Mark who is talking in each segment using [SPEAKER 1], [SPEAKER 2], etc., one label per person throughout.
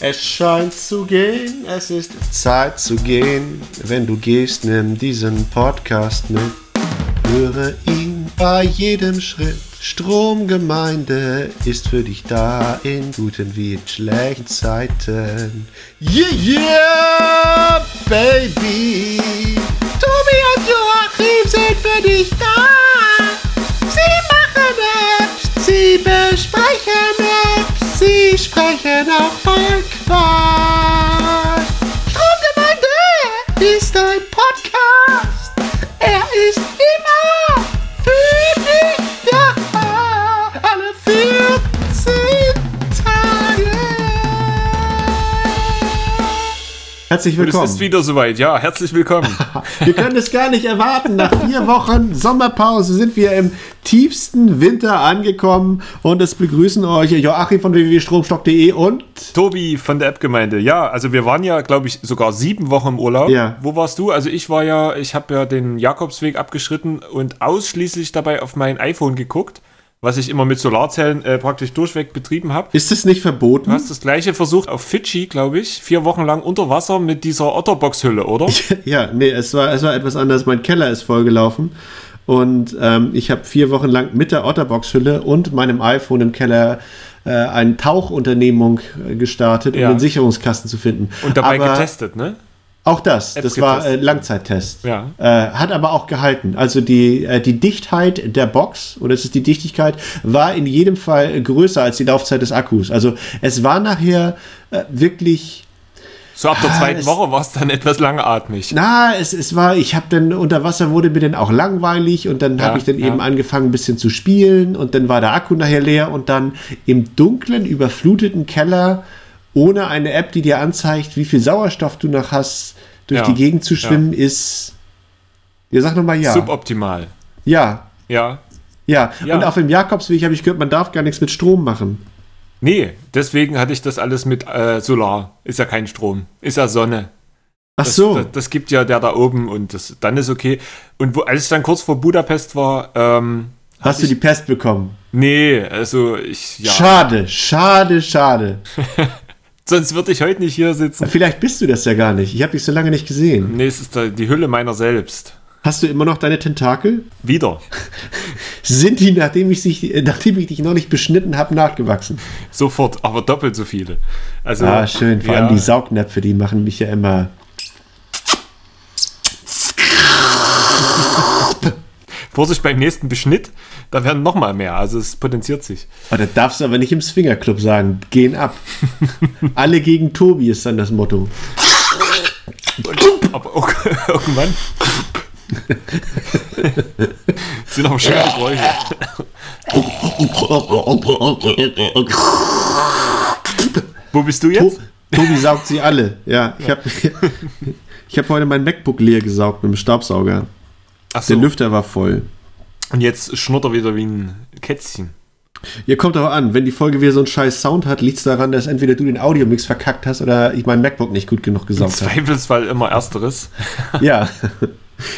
[SPEAKER 1] Es scheint zu gehen, es ist Zeit zu gehen. Wenn du gehst, nimm diesen Podcast mit. Höre ihn bei jedem Schritt. Stromgemeinde ist für dich da in guten wie in schlechten Zeiten. Yeah, yeah, baby. Tobi und Joachim sind für dich da. Mike. Herzlich
[SPEAKER 2] Und es
[SPEAKER 1] willkommen.
[SPEAKER 2] ist wieder soweit. Ja, herzlich willkommen.
[SPEAKER 1] Wir können es gar nicht erwarten. Nach vier Wochen Sommerpause sind wir im tiefsten Winter angekommen und es begrüßen euch Joachim von www.stromstock.de und
[SPEAKER 2] Tobi von der App-Gemeinde. Ja, also wir waren ja, glaube ich, sogar sieben Wochen im Urlaub.
[SPEAKER 1] Ja.
[SPEAKER 2] Wo warst du? Also ich war ja, ich habe ja den Jakobsweg abgeschritten und ausschließlich dabei auf mein iPhone geguckt, was ich immer mit Solarzellen äh, praktisch durchweg betrieben habe.
[SPEAKER 1] ist es nicht verboten?
[SPEAKER 2] Du hast das gleiche versucht auf Fidschi, glaube ich, vier Wochen lang unter Wasser mit dieser Otterbox-Hülle, oder?
[SPEAKER 1] Ja, nee, es war, es war etwas anders. Mein Keller ist vollgelaufen und ähm, ich habe vier Wochen lang mit der Otterbox-Hülle und meinem iPhone im Keller äh, eine Tauchunternehmung äh, gestartet, um
[SPEAKER 2] Ja.
[SPEAKER 1] den Sicherungskasten zu finden.
[SPEAKER 2] Und dabei
[SPEAKER 1] Aber
[SPEAKER 2] getestet, ne?
[SPEAKER 1] Auch das,
[SPEAKER 2] Apps
[SPEAKER 1] das war äh. Langzeittest.
[SPEAKER 2] Ja.
[SPEAKER 1] Äh, hat aber auch gehalten. Also die, äh, die Dichtheit der Box, oder es ist die Dichtigkeit, war in jedem Fall größer als die Laufzeit des Akkus. Also es war nachher äh, wirklich
[SPEAKER 2] So ab der
[SPEAKER 1] Ah,
[SPEAKER 2] zweiten
[SPEAKER 1] es-
[SPEAKER 2] Woche war es dann etwas langatmig.
[SPEAKER 1] na, es, es war, ich habe dann unter Wasser wurde mir dann auch langweilig und dann
[SPEAKER 2] Ja,
[SPEAKER 1] habe ich dann
[SPEAKER 2] ja.
[SPEAKER 1] eben angefangen ein bisschen zu spielen und dann war der Akku nachher leer und dann im dunklen, überfluteten Keller ohne eine App, die dir anzeigt, wie viel Sauerstoff du noch hast, durch
[SPEAKER 2] Ja,
[SPEAKER 1] die Gegend zu
[SPEAKER 2] ja.
[SPEAKER 1] schwimmen, ist. Ja, sag nochmal ja.
[SPEAKER 2] Suboptimal.
[SPEAKER 1] Ja,
[SPEAKER 2] Ja.
[SPEAKER 1] ja,
[SPEAKER 2] Ja.
[SPEAKER 1] Und auf dem Jakobsweg habe ich gehört, man darf gar nichts mit Strom machen.
[SPEAKER 2] Nee, deswegen hatte ich das alles mit äh, Solar. Ist ja kein Strom. Ist ja Sonne.
[SPEAKER 1] Ach
[SPEAKER 2] Das,
[SPEAKER 1] so.
[SPEAKER 2] Das, das gibt ja der da oben und das, dann ist okay. Und wo, als ich dann kurz vor Budapest war, ähm,
[SPEAKER 1] Hast du die Pest bekommen?
[SPEAKER 2] nee, also ich, ja.
[SPEAKER 1] Schade, schade, schade.
[SPEAKER 2] Sonst würde ich heute nicht hier sitzen.
[SPEAKER 1] Vielleicht bist du das ja gar nicht. Ich habe dich so lange nicht gesehen.
[SPEAKER 2] Nee, es ist die Hülle meiner selbst.
[SPEAKER 1] Hast du immer noch deine Tentakel?
[SPEAKER 2] Wieder.
[SPEAKER 1] Sind die, nachdem ich, sich, äh, nachdem ich dich noch nicht beschnitten habe, nachgewachsen?
[SPEAKER 2] Sofort, aber doppelt so viele. Also,
[SPEAKER 1] Ah, schön. Vor
[SPEAKER 2] ja,
[SPEAKER 1] allem die Saugnäpfe, die machen mich ja immer.
[SPEAKER 2] Vorsicht beim nächsten Beschnitt, da werden noch mal mehr. Also es potenziert sich.
[SPEAKER 1] Oh, das darfst du aber nicht im Swingerclub sagen. Gehen ab. Alle gegen Tobi ist dann das Motto.
[SPEAKER 2] Aber auch, irgendwann sind auch schöne Geräusche. Wo bist du jetzt?
[SPEAKER 1] Tobi saugt sie alle. Ja, ich habe ich hab heute mein MacBook leer gesaugt mit dem Staubsauger.
[SPEAKER 2] Ach so.
[SPEAKER 1] Der Lüfter war voll.
[SPEAKER 2] Und jetzt schnurrt er wieder wie ein Kätzchen.
[SPEAKER 1] Ihr kommt aber an, wenn die Folge wieder so einen scheiß Sound hat, liegt es daran, dass entweder du den Audiomix verkackt hast oder ich mein MacBook nicht gut genug
[SPEAKER 2] Im
[SPEAKER 1] gesaugt habe.
[SPEAKER 2] Zweifelsfall immer Ersteres.
[SPEAKER 1] Ja.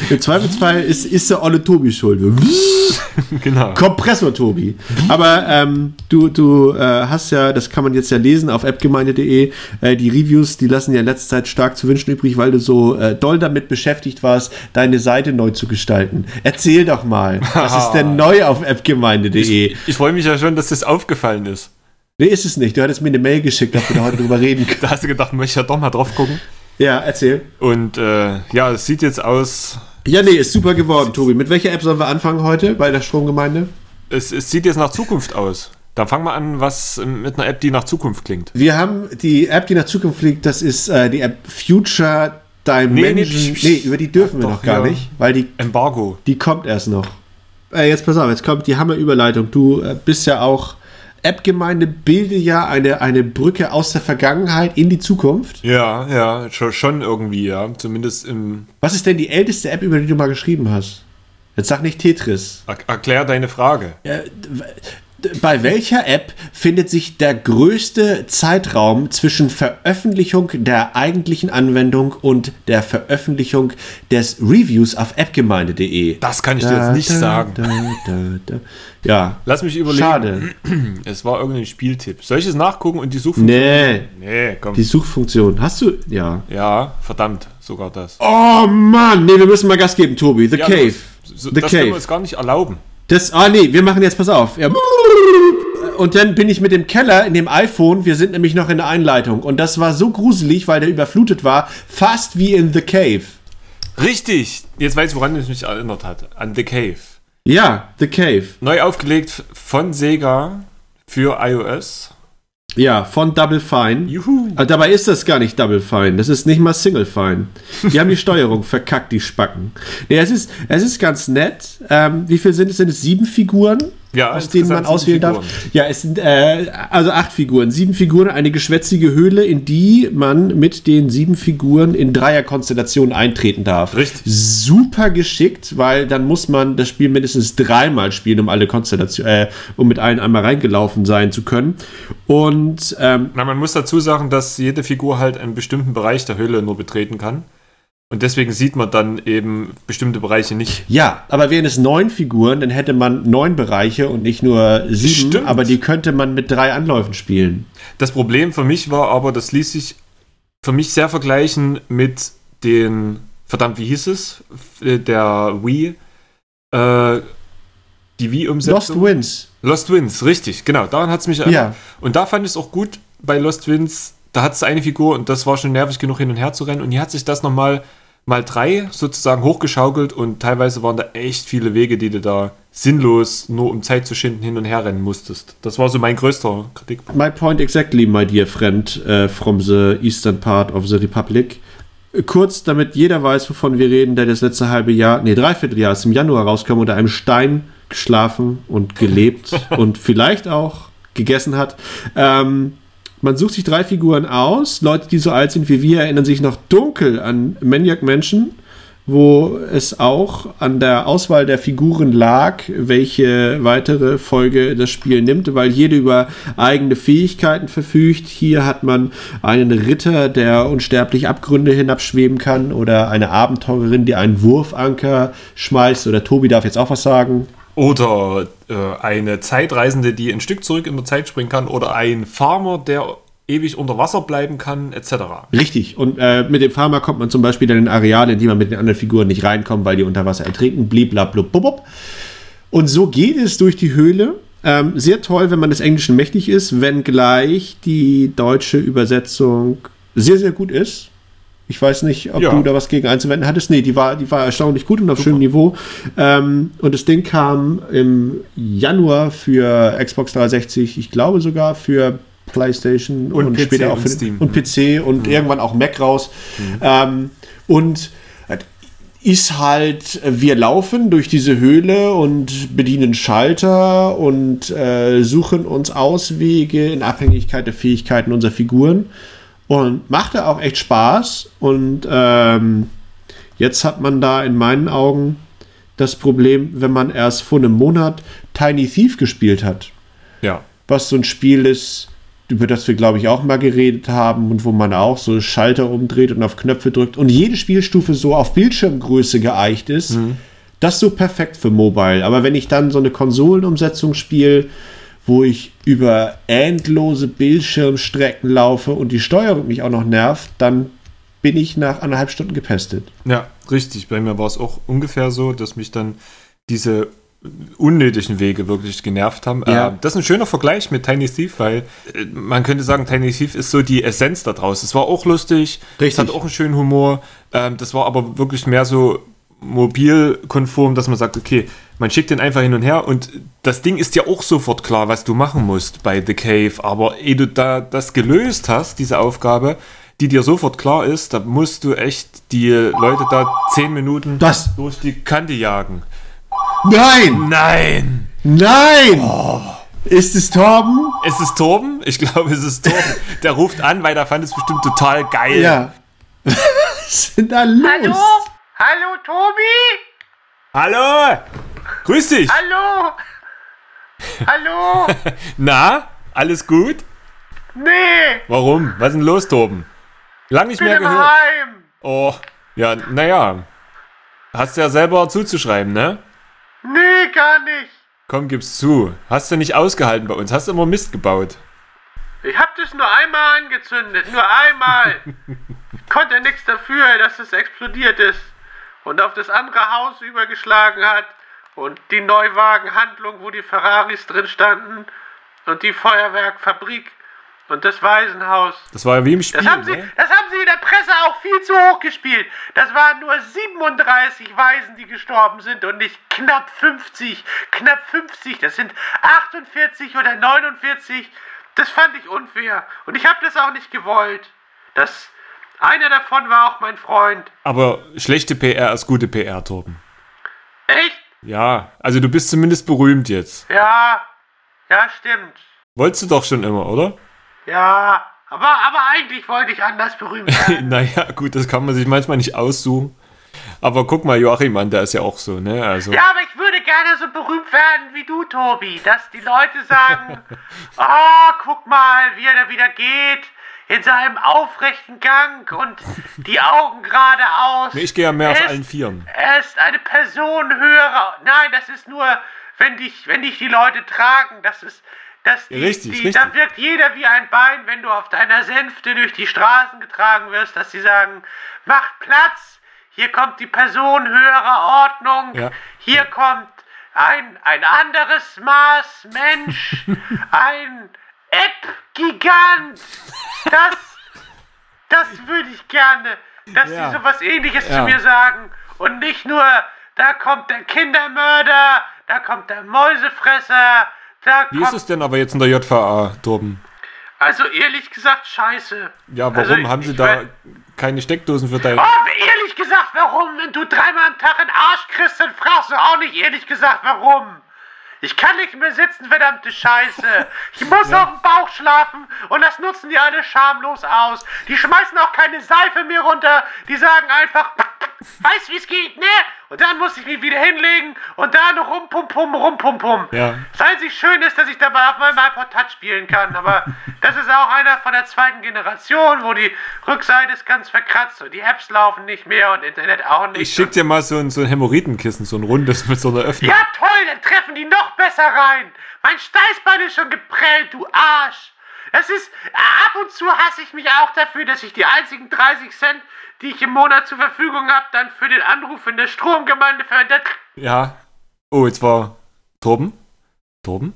[SPEAKER 1] Im Zweifelsfall ist, ist der olle Tobi schuld.
[SPEAKER 2] genau.
[SPEAKER 1] Kompressor Tobi. Aber ähm, du, du äh, hast ja, das kann man jetzt ja lesen auf appgemeinde.de, äh, die Reviews, die lassen ja in letzter Zeit stark zu wünschen übrig, weil du so äh, doll damit beschäftigt warst, deine Seite neu zu gestalten. Erzähl doch mal, was ist denn neu auf appgemeinde.de?
[SPEAKER 2] Ich freue mich ja schon, dass das aufgefallen ist.
[SPEAKER 1] Nee, ist es nicht. Du hattest mir eine Mail geschickt, dass wir da heute drüber reden können.
[SPEAKER 2] Da hast du gedacht, möchte ich ja doch mal drauf gucken.
[SPEAKER 1] Ja, erzähl.
[SPEAKER 2] Und äh, ja, es sieht jetzt aus.
[SPEAKER 1] Ja, nee, ist super geworden, Tobi. Mit welcher App sollen wir anfangen heute bei der Stromgemeinde?
[SPEAKER 2] Es, es sieht jetzt nach Zukunft aus. Dann fangen wir an, was mit einer App, die nach Zukunft klingt.
[SPEAKER 1] Wir haben die App, die nach Zukunft fliegt, das ist äh, die App Future Dimension.
[SPEAKER 2] Nee,
[SPEAKER 1] Nee,
[SPEAKER 2] nee, psch,
[SPEAKER 1] über die dürfen wir
[SPEAKER 2] Doch,
[SPEAKER 1] noch gar
[SPEAKER 2] ja.
[SPEAKER 1] nicht, weil die,
[SPEAKER 2] Embargo.
[SPEAKER 1] die kommt erst noch. Äh, jetzt pass auf, jetzt kommt die Hammerüberleitung. Du äh, bist ja auch App-Gemeinde, bilde ja eine, eine Brücke aus der Vergangenheit in die Zukunft.
[SPEAKER 2] Ja, ja, schon, irgendwie, ja. Zumindest im.
[SPEAKER 1] Was ist denn die älteste App, über die du mal geschrieben hast? Jetzt sag nicht Tetris.
[SPEAKER 2] Er, erklär deine Frage.
[SPEAKER 1] Bei welcher App findet sich der größte Zeitraum zwischen Veröffentlichung der eigentlichen Anwendung und der Veröffentlichung des Reviews auf appgemeinde.de?
[SPEAKER 2] Das kann ich dir jetzt nicht sagen.
[SPEAKER 1] Da, da, da. Ja.
[SPEAKER 2] Lass mich überlegen.
[SPEAKER 1] Schade.
[SPEAKER 2] Es war irgendein Spieltipp. Soll ich es nachgucken und die Suchfunktion?
[SPEAKER 1] Nee.
[SPEAKER 2] Nee, komm.
[SPEAKER 1] Die Suchfunktion. Hast du. Ja.
[SPEAKER 2] ja, verdammt, sogar das.
[SPEAKER 1] Oh Mann. Nee, wir müssen mal Gas geben, Tobi. The
[SPEAKER 2] Ja,
[SPEAKER 1] Cave.
[SPEAKER 2] So,
[SPEAKER 1] The
[SPEAKER 2] das können wir
[SPEAKER 1] Cave.
[SPEAKER 2] uns gar nicht erlauben.
[SPEAKER 1] Das, ah nee, wir machen jetzt, pass auf. Ja. Und dann bin ich mit dem Keller in dem iPhone, wir sind nämlich noch in der Einleitung. Und das war so gruselig, weil der überflutet war, fast wie in The Cave.
[SPEAKER 2] Richtig. Jetzt weiß ich, woran es mich erinnert hat. An The Cave.
[SPEAKER 1] Ja, The Cave.
[SPEAKER 2] Neu aufgelegt von Sega für iOS.
[SPEAKER 1] Ja, von Double Fine.
[SPEAKER 2] Juhu.
[SPEAKER 1] Aber dabei ist das gar nicht Double Fine. Das ist nicht mal Single Fine. Die haben die Steuerung verkackt, die Spacken. Nee, es ist, es ist ganz nett. Ähm, wie viel sind es? Sind es sieben Figuren?
[SPEAKER 2] Ja,
[SPEAKER 1] aus denen man auswählen darf. Ja, es sind äh, also acht Figuren. Sieben Figuren, eine geschwätzige Höhle, in die man mit den sieben Figuren in Dreierkonstellationen eintreten darf.
[SPEAKER 2] Richtig.
[SPEAKER 1] Super geschickt, weil dann muss man das Spiel mindestens dreimal spielen, um alle Konstellationen, äh, um mit allen einmal reingelaufen sein zu können. Und ähm,
[SPEAKER 2] Na, man muss dazu sagen, dass jede Figur halt einen bestimmten Bereich der Höhle nur betreten kann. Und deswegen sieht man dann eben bestimmte Bereiche nicht.
[SPEAKER 1] Ja, aber wären es neun Figuren, dann hätte man neun Bereiche und nicht nur sieben,
[SPEAKER 2] Stimmt.
[SPEAKER 1] aber die könnte man mit drei Anläufen spielen.
[SPEAKER 2] Das Problem für mich war aber, das ließ sich für mich sehr vergleichen mit den, verdammt, wie hieß es? F- Der Wii, äh, die
[SPEAKER 1] Lost
[SPEAKER 2] Wii-Umsetzung.
[SPEAKER 1] Wins.
[SPEAKER 2] Lost Winds, richtig, genau, daran hat es mich erinnert.
[SPEAKER 1] Ja.
[SPEAKER 2] Und da fand ich es auch gut bei Lost Winds, da hat es eine Figur und das war schon nervig genug hin und her zu rennen und hier hat sich das nochmal mal drei sozusagen hochgeschaukelt und teilweise waren da echt viele Wege, die du da sinnlos nur um Zeit zu schinden hin und her rennen musstest. Das war so mein größter Kritikpunkt.
[SPEAKER 1] My point exactly, my dear friend uh, from the eastern part of the Republic. Kurz, damit jeder weiß, wovon wir reden, der das letzte halbe Jahr, nee, Dreivierteljahr ist im Januar rausgekommen, unter einem Stein geschlafen und gelebt und vielleicht auch gegessen hat. Ähm, man sucht sich drei Figuren aus. Leute, die so alt sind wie wir, erinnern sich noch dunkel an Maniac Mansion, wo es auch an der Auswahl der Figuren lag, welche weitere Folge das Spiel nimmt, weil jede über eigene Fähigkeiten verfügt. Hier hat man einen Ritter, der unsterblich Abgründe hinabschweben kann, oder eine Abenteurerin, die einen Wurfanker schmeißt. Oder Tobi darf jetzt auch was sagen.
[SPEAKER 2] Oder äh, eine Zeitreisende, die ein Stück zurück in der Zeit springen kann. Oder ein Farmer, der ewig unter Wasser bleiben kann, etc.
[SPEAKER 1] Richtig. Und äh, mit dem Farmer kommt man zum Beispiel dann in Areale, in die man mit den anderen Figuren nicht reinkommt, weil die unter Wasser ertrinken. Bliblablub. Und so geht es durch die Höhle. Ähm, sehr toll, wenn man des Englischen mächtig ist, wenngleich die deutsche Übersetzung sehr, sehr gut ist. Ich weiß nicht, ob
[SPEAKER 2] Ja.
[SPEAKER 1] du da was gegen einzuwenden hattest. Nee, die war, die war erstaunlich gut und auf schönem Niveau. Ähm, und das Ding kam im Januar für Xbox 360, ich glaube sogar für PlayStation
[SPEAKER 2] Und
[SPEAKER 1] und, später auch
[SPEAKER 2] und
[SPEAKER 1] für
[SPEAKER 2] Steam.
[SPEAKER 1] und PC und irgendwann auch Mac raus. Ähm, und ist halt, wir laufen durch diese Höhle und bedienen Schalter und äh, suchen uns Auswege in Abhängigkeit der Fähigkeiten unserer Figuren. Und machte auch echt Spaß. Und ähm, jetzt hat man da in meinen Augen das Problem, wenn man erst vor einem Monat Tiny Thief gespielt hat
[SPEAKER 2] Ja.
[SPEAKER 1] was so ein Spiel ist, über das wir, glaube ich, auch mal geredet haben und wo man auch so Schalter umdreht und auf Knöpfe drückt und jede Spielstufe so auf Bildschirmgröße geeicht ist. Das ist so perfekt für Mobile. Aber wenn ich dann so eine Konsolenumsetzung spiele, wo ich über endlose Bildschirmstrecken laufe und die Steuerung mich auch noch nervt, dann bin ich nach anderthalb Stunden gepestet.
[SPEAKER 2] Ja, richtig. Bei mir war es auch ungefähr so, dass mich dann diese unnötigen Wege wirklich genervt haben.
[SPEAKER 1] Ja.
[SPEAKER 2] Äh, das ist ein schöner Vergleich mit Tiny Thief, weil äh, man könnte sagen, Tiny Thief ist so die Essenz da draus. Es war auch lustig, es hat auch einen schönen Humor. Ähm, das war aber wirklich mehr so mobilkonform, dass man sagt, okay, man schickt den einfach hin und her und das Ding ist ja auch sofort klar, was du machen musst bei The Cave, aber ehe du da das gelöst hast, diese Aufgabe, die dir sofort klar ist, da musst du echt die Leute da zehn Minuten
[SPEAKER 1] Das-
[SPEAKER 2] durch die Kante jagen.
[SPEAKER 1] Nein!
[SPEAKER 2] Nein!
[SPEAKER 1] Nein! Ist es Torben?
[SPEAKER 2] Es ist Torben? Ich glaube, es ist Torben. Der ruft an, weil der fand es bestimmt total geil.
[SPEAKER 1] Ja. Was ist denn da los?
[SPEAKER 3] Hallo? Hallo, Tobi?
[SPEAKER 2] Hallo! Grüß dich!
[SPEAKER 3] Hallo?
[SPEAKER 1] Hallo?
[SPEAKER 2] Na, alles gut?
[SPEAKER 1] Nee,
[SPEAKER 2] Warum? Was ist denn los, Torben? Lang nicht
[SPEAKER 1] bin
[SPEAKER 2] mehr
[SPEAKER 1] im
[SPEAKER 2] gehört.
[SPEAKER 1] Heim.
[SPEAKER 2] Oh, ja, naja. Hast du ja selber zuzuschreiben, ne?
[SPEAKER 1] Nee, gar nicht.
[SPEAKER 2] Komm, gib's zu. Hast du nicht ausgehalten bei uns? Hast du immer Mist gebaut?
[SPEAKER 1] Ich hab das nur einmal angezündet, nur einmal. Ich konnte nichts dafür, dass es explodiert ist und auf das andere Haus übergeschlagen hat und die Neuwagenhandlung, wo die Ferraris drin standen und die Feuerwerkfabrik und das Waisenhaus.
[SPEAKER 2] Das war ja wie im Spiel,
[SPEAKER 1] Das haben, sie,
[SPEAKER 2] ne?
[SPEAKER 1] das haben sie in der Presse auch viel zu hoch gespielt. Das waren nur 37 Waisen, die gestorben sind und nicht knapp 50. Knapp 50, das sind 48 oder 49. Das fand ich unfair. Und ich habe das auch nicht gewollt. Das, einer davon war auch mein Freund.
[SPEAKER 2] Aber schlechte PR ist gute PR, Torben.
[SPEAKER 1] Echt?
[SPEAKER 2] Ja, also du bist zumindest berühmt jetzt.
[SPEAKER 1] Ja. Ja, stimmt.
[SPEAKER 2] Wolltest du doch schon immer, oder?
[SPEAKER 1] Ja. Aber, aber eigentlich wollte ich anders berühmt werden.
[SPEAKER 2] naja, gut, das kann man sich manchmal nicht aussuchen. Aber guck mal, Joachim an, der ist ja auch so, ne? Also,
[SPEAKER 1] Ja, aber ich würde gerne so berühmt werden wie du, Tobi. Dass die Leute sagen, ah, guck mal, wie er da wieder geht. In seinem aufrechten Gang und die Augen geradeaus.
[SPEAKER 2] Nee, ich gehe ja mehr
[SPEAKER 1] Er
[SPEAKER 2] auf
[SPEAKER 1] ist-
[SPEAKER 2] allen Vieren.
[SPEAKER 1] Er ist eine Person höherer. Nein, das ist nur, wenn dich, wenn dich die Leute tragen. Das ist, das die,
[SPEAKER 2] Richtig,
[SPEAKER 1] die,
[SPEAKER 2] richtig.
[SPEAKER 1] Da wirkt jeder wie ein Bein, wenn du auf deiner Sänfte durch die Straßen getragen wirst, dass sie sagen, macht Platz. Hier kommt die Person höherer Ordnung.
[SPEAKER 2] Ja.
[SPEAKER 1] Hier kommt ein, ein anderes Maß Mensch. ein App-Gigant. Das, das würde ich gerne, dass
[SPEAKER 2] Ja.
[SPEAKER 1] sie sowas ähnliches
[SPEAKER 2] Ja.
[SPEAKER 1] zu mir sagen. Und nicht nur, da kommt der Kindermörder, da kommt der Mäusefresser, da
[SPEAKER 2] Wie ist es denn aber jetzt in der JVA, Torben?
[SPEAKER 1] Also ehrlich gesagt, scheiße.
[SPEAKER 2] Ja, warum
[SPEAKER 1] Also,
[SPEAKER 2] haben sie da keine Steckdosen für dein...
[SPEAKER 1] Oh, ehrlich gesagt, warum? Wenn du dreimal am Tag einen Arsch kriegst, dann fragst du auch nicht ehrlich gesagt, warum. Ich kann nicht mehr sitzen, verdammte Scheiße. Ich muss auf dem Bauch schlafen und das nutzen die alle schamlos aus. Die schmeißen auch keine Seife mehr runter. Die sagen einfach, weißt wie es geht, ne? Und dann muss ich mich wieder hinlegen und da noch rumpumpum, rumpumpum.
[SPEAKER 2] Ja.
[SPEAKER 1] Das einzig Schöne ist, dass ich dabei auf meinem iPod Touch spielen kann, aber das ist auch einer von der zweiten Generation, wo die Rückseite ist ganz verkratzt und die Apps laufen nicht mehr und Internet auch nicht.
[SPEAKER 2] Ich schick dir mal so ein, so ein Hämorrhoidenkissen, so ein rundes mit so einer Öffnung.
[SPEAKER 1] ja, toll, dann treffen die noch besser rein. Mein Steißbein ist schon geprellt, du Arsch. Das ist, ab und zu hasse ich mich auch dafür, dass ich die einzigen 30 Cent, die ich im Monat zur Verfügung habe, dann für den Anruf in der Stromgemeinde verwendet.
[SPEAKER 2] Ja. Oh, jetzt war Torben? Torben?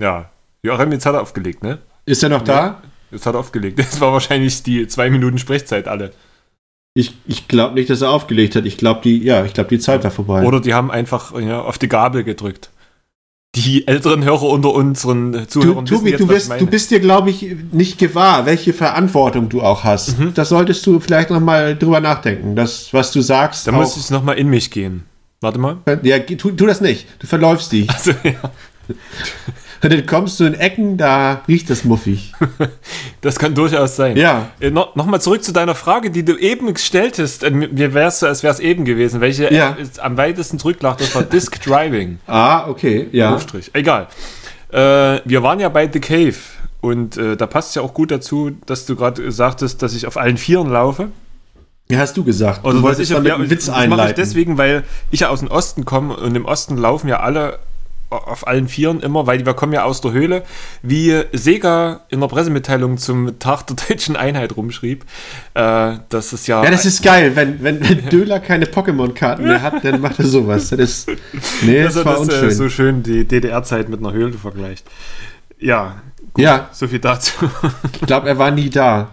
[SPEAKER 2] Ja. Joachim, jetzt hat er aufgelegt, ne?
[SPEAKER 1] Ist er noch da?
[SPEAKER 2] Jetzt hat er aufgelegt. Das war wahrscheinlich die zwei Minuten Sprechzeit alle.
[SPEAKER 1] Ich, ich glaube nicht, dass er aufgelegt hat. Ich glaube, die, ja, ich glaube, die Zeit war vorbei.
[SPEAKER 2] Oder die haben einfach ja, auf die Gabel gedrückt. Die älteren Hörer unter unseren
[SPEAKER 1] du,
[SPEAKER 2] Zuhörern
[SPEAKER 1] Tobi,
[SPEAKER 2] jetzt,
[SPEAKER 1] du, bist, du bist dir, glaube ich, nicht gewahr, welche Verantwortung du auch hast.
[SPEAKER 2] Mhm.
[SPEAKER 1] Das solltest du vielleicht noch mal drüber nachdenken. Das, was du sagst,
[SPEAKER 2] Da muss ich nochmal in mich gehen. Warte mal.
[SPEAKER 1] ja, tu, tu das nicht. Du verläufst dich.
[SPEAKER 2] Also, ja,
[SPEAKER 1] Und dann kommst du in Ecken, da riecht es muffig.
[SPEAKER 2] das kann durchaus sein.
[SPEAKER 1] Ja.
[SPEAKER 2] Äh, no, Nochmal zurück zu deiner Frage, die du eben gestellt hast. Äh, Mir wär's so, als wäre es eben gewesen. Welche
[SPEAKER 1] Ja.
[SPEAKER 2] Ist am weitesten zurücklag? Das war Disk Driving.
[SPEAKER 1] Ah, okay, ja.
[SPEAKER 2] Strich. Egal. Äh, wir waren ja bei The Cave und äh, da passt ja auch gut dazu, dass du gerade sagtest, dass ich auf allen Vieren laufe.
[SPEAKER 1] Ja, hast du gesagt.
[SPEAKER 2] Oder
[SPEAKER 1] du
[SPEAKER 2] dass
[SPEAKER 1] wolltest
[SPEAKER 2] ich
[SPEAKER 1] damit
[SPEAKER 2] ja,
[SPEAKER 1] einen Witz
[SPEAKER 2] das mache ich
[SPEAKER 1] einleiten.
[SPEAKER 2] deswegen, weil ich ja aus dem Osten komme und im Osten laufen ja alle auf allen Vieren immer, weil wir kommen ja aus der Höhle, wie Sega in der Pressemitteilung zum Tag der deutschen Einheit rumschrieb, äh, dass es ja,
[SPEAKER 1] Ja, das ist geil. Wenn, wenn, wenn Döler keine Pokémon-Karten mehr hat, dann macht er sowas. Das ist, nee, das
[SPEAKER 2] dass er
[SPEAKER 1] war
[SPEAKER 2] das, äh,
[SPEAKER 1] unschön.
[SPEAKER 2] so schön die DDR-Zeit mit einer Höhle vergleicht. Ja,
[SPEAKER 1] ja,
[SPEAKER 2] so viel dazu.
[SPEAKER 1] ich glaube, er war nie da.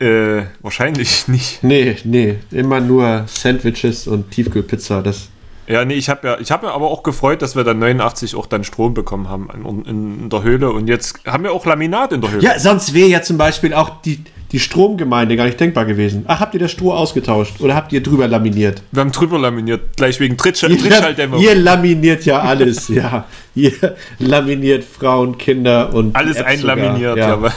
[SPEAKER 2] äh, wahrscheinlich nicht.
[SPEAKER 1] Nee, nee, immer nur Sandwiches und Tiefkühlpizza. Das,
[SPEAKER 2] Ja, nee, ich habe ja, ich habe ja aber auch gefreut, dass wir dann 89 auch dann Strom bekommen haben in, in, in der Höhle und jetzt haben wir auch Laminat in der Höhle.
[SPEAKER 1] ja, sonst wäre ja zum Beispiel auch die, die Stromgemeinde gar nicht denkbar gewesen. Ach, habt ihr das Stroh ausgetauscht oder habt ihr drüber laminiert?
[SPEAKER 2] Wir haben drüber laminiert, gleich wegen Trittsch
[SPEAKER 1] Ihr,
[SPEAKER 2] Trittschalldämmung.
[SPEAKER 1] ihr laminiert ja alles, ja. Ihr laminiert Frauen, Kinder und
[SPEAKER 2] Alles einlaminiert,
[SPEAKER 1] sogar,
[SPEAKER 2] ja.
[SPEAKER 1] ja.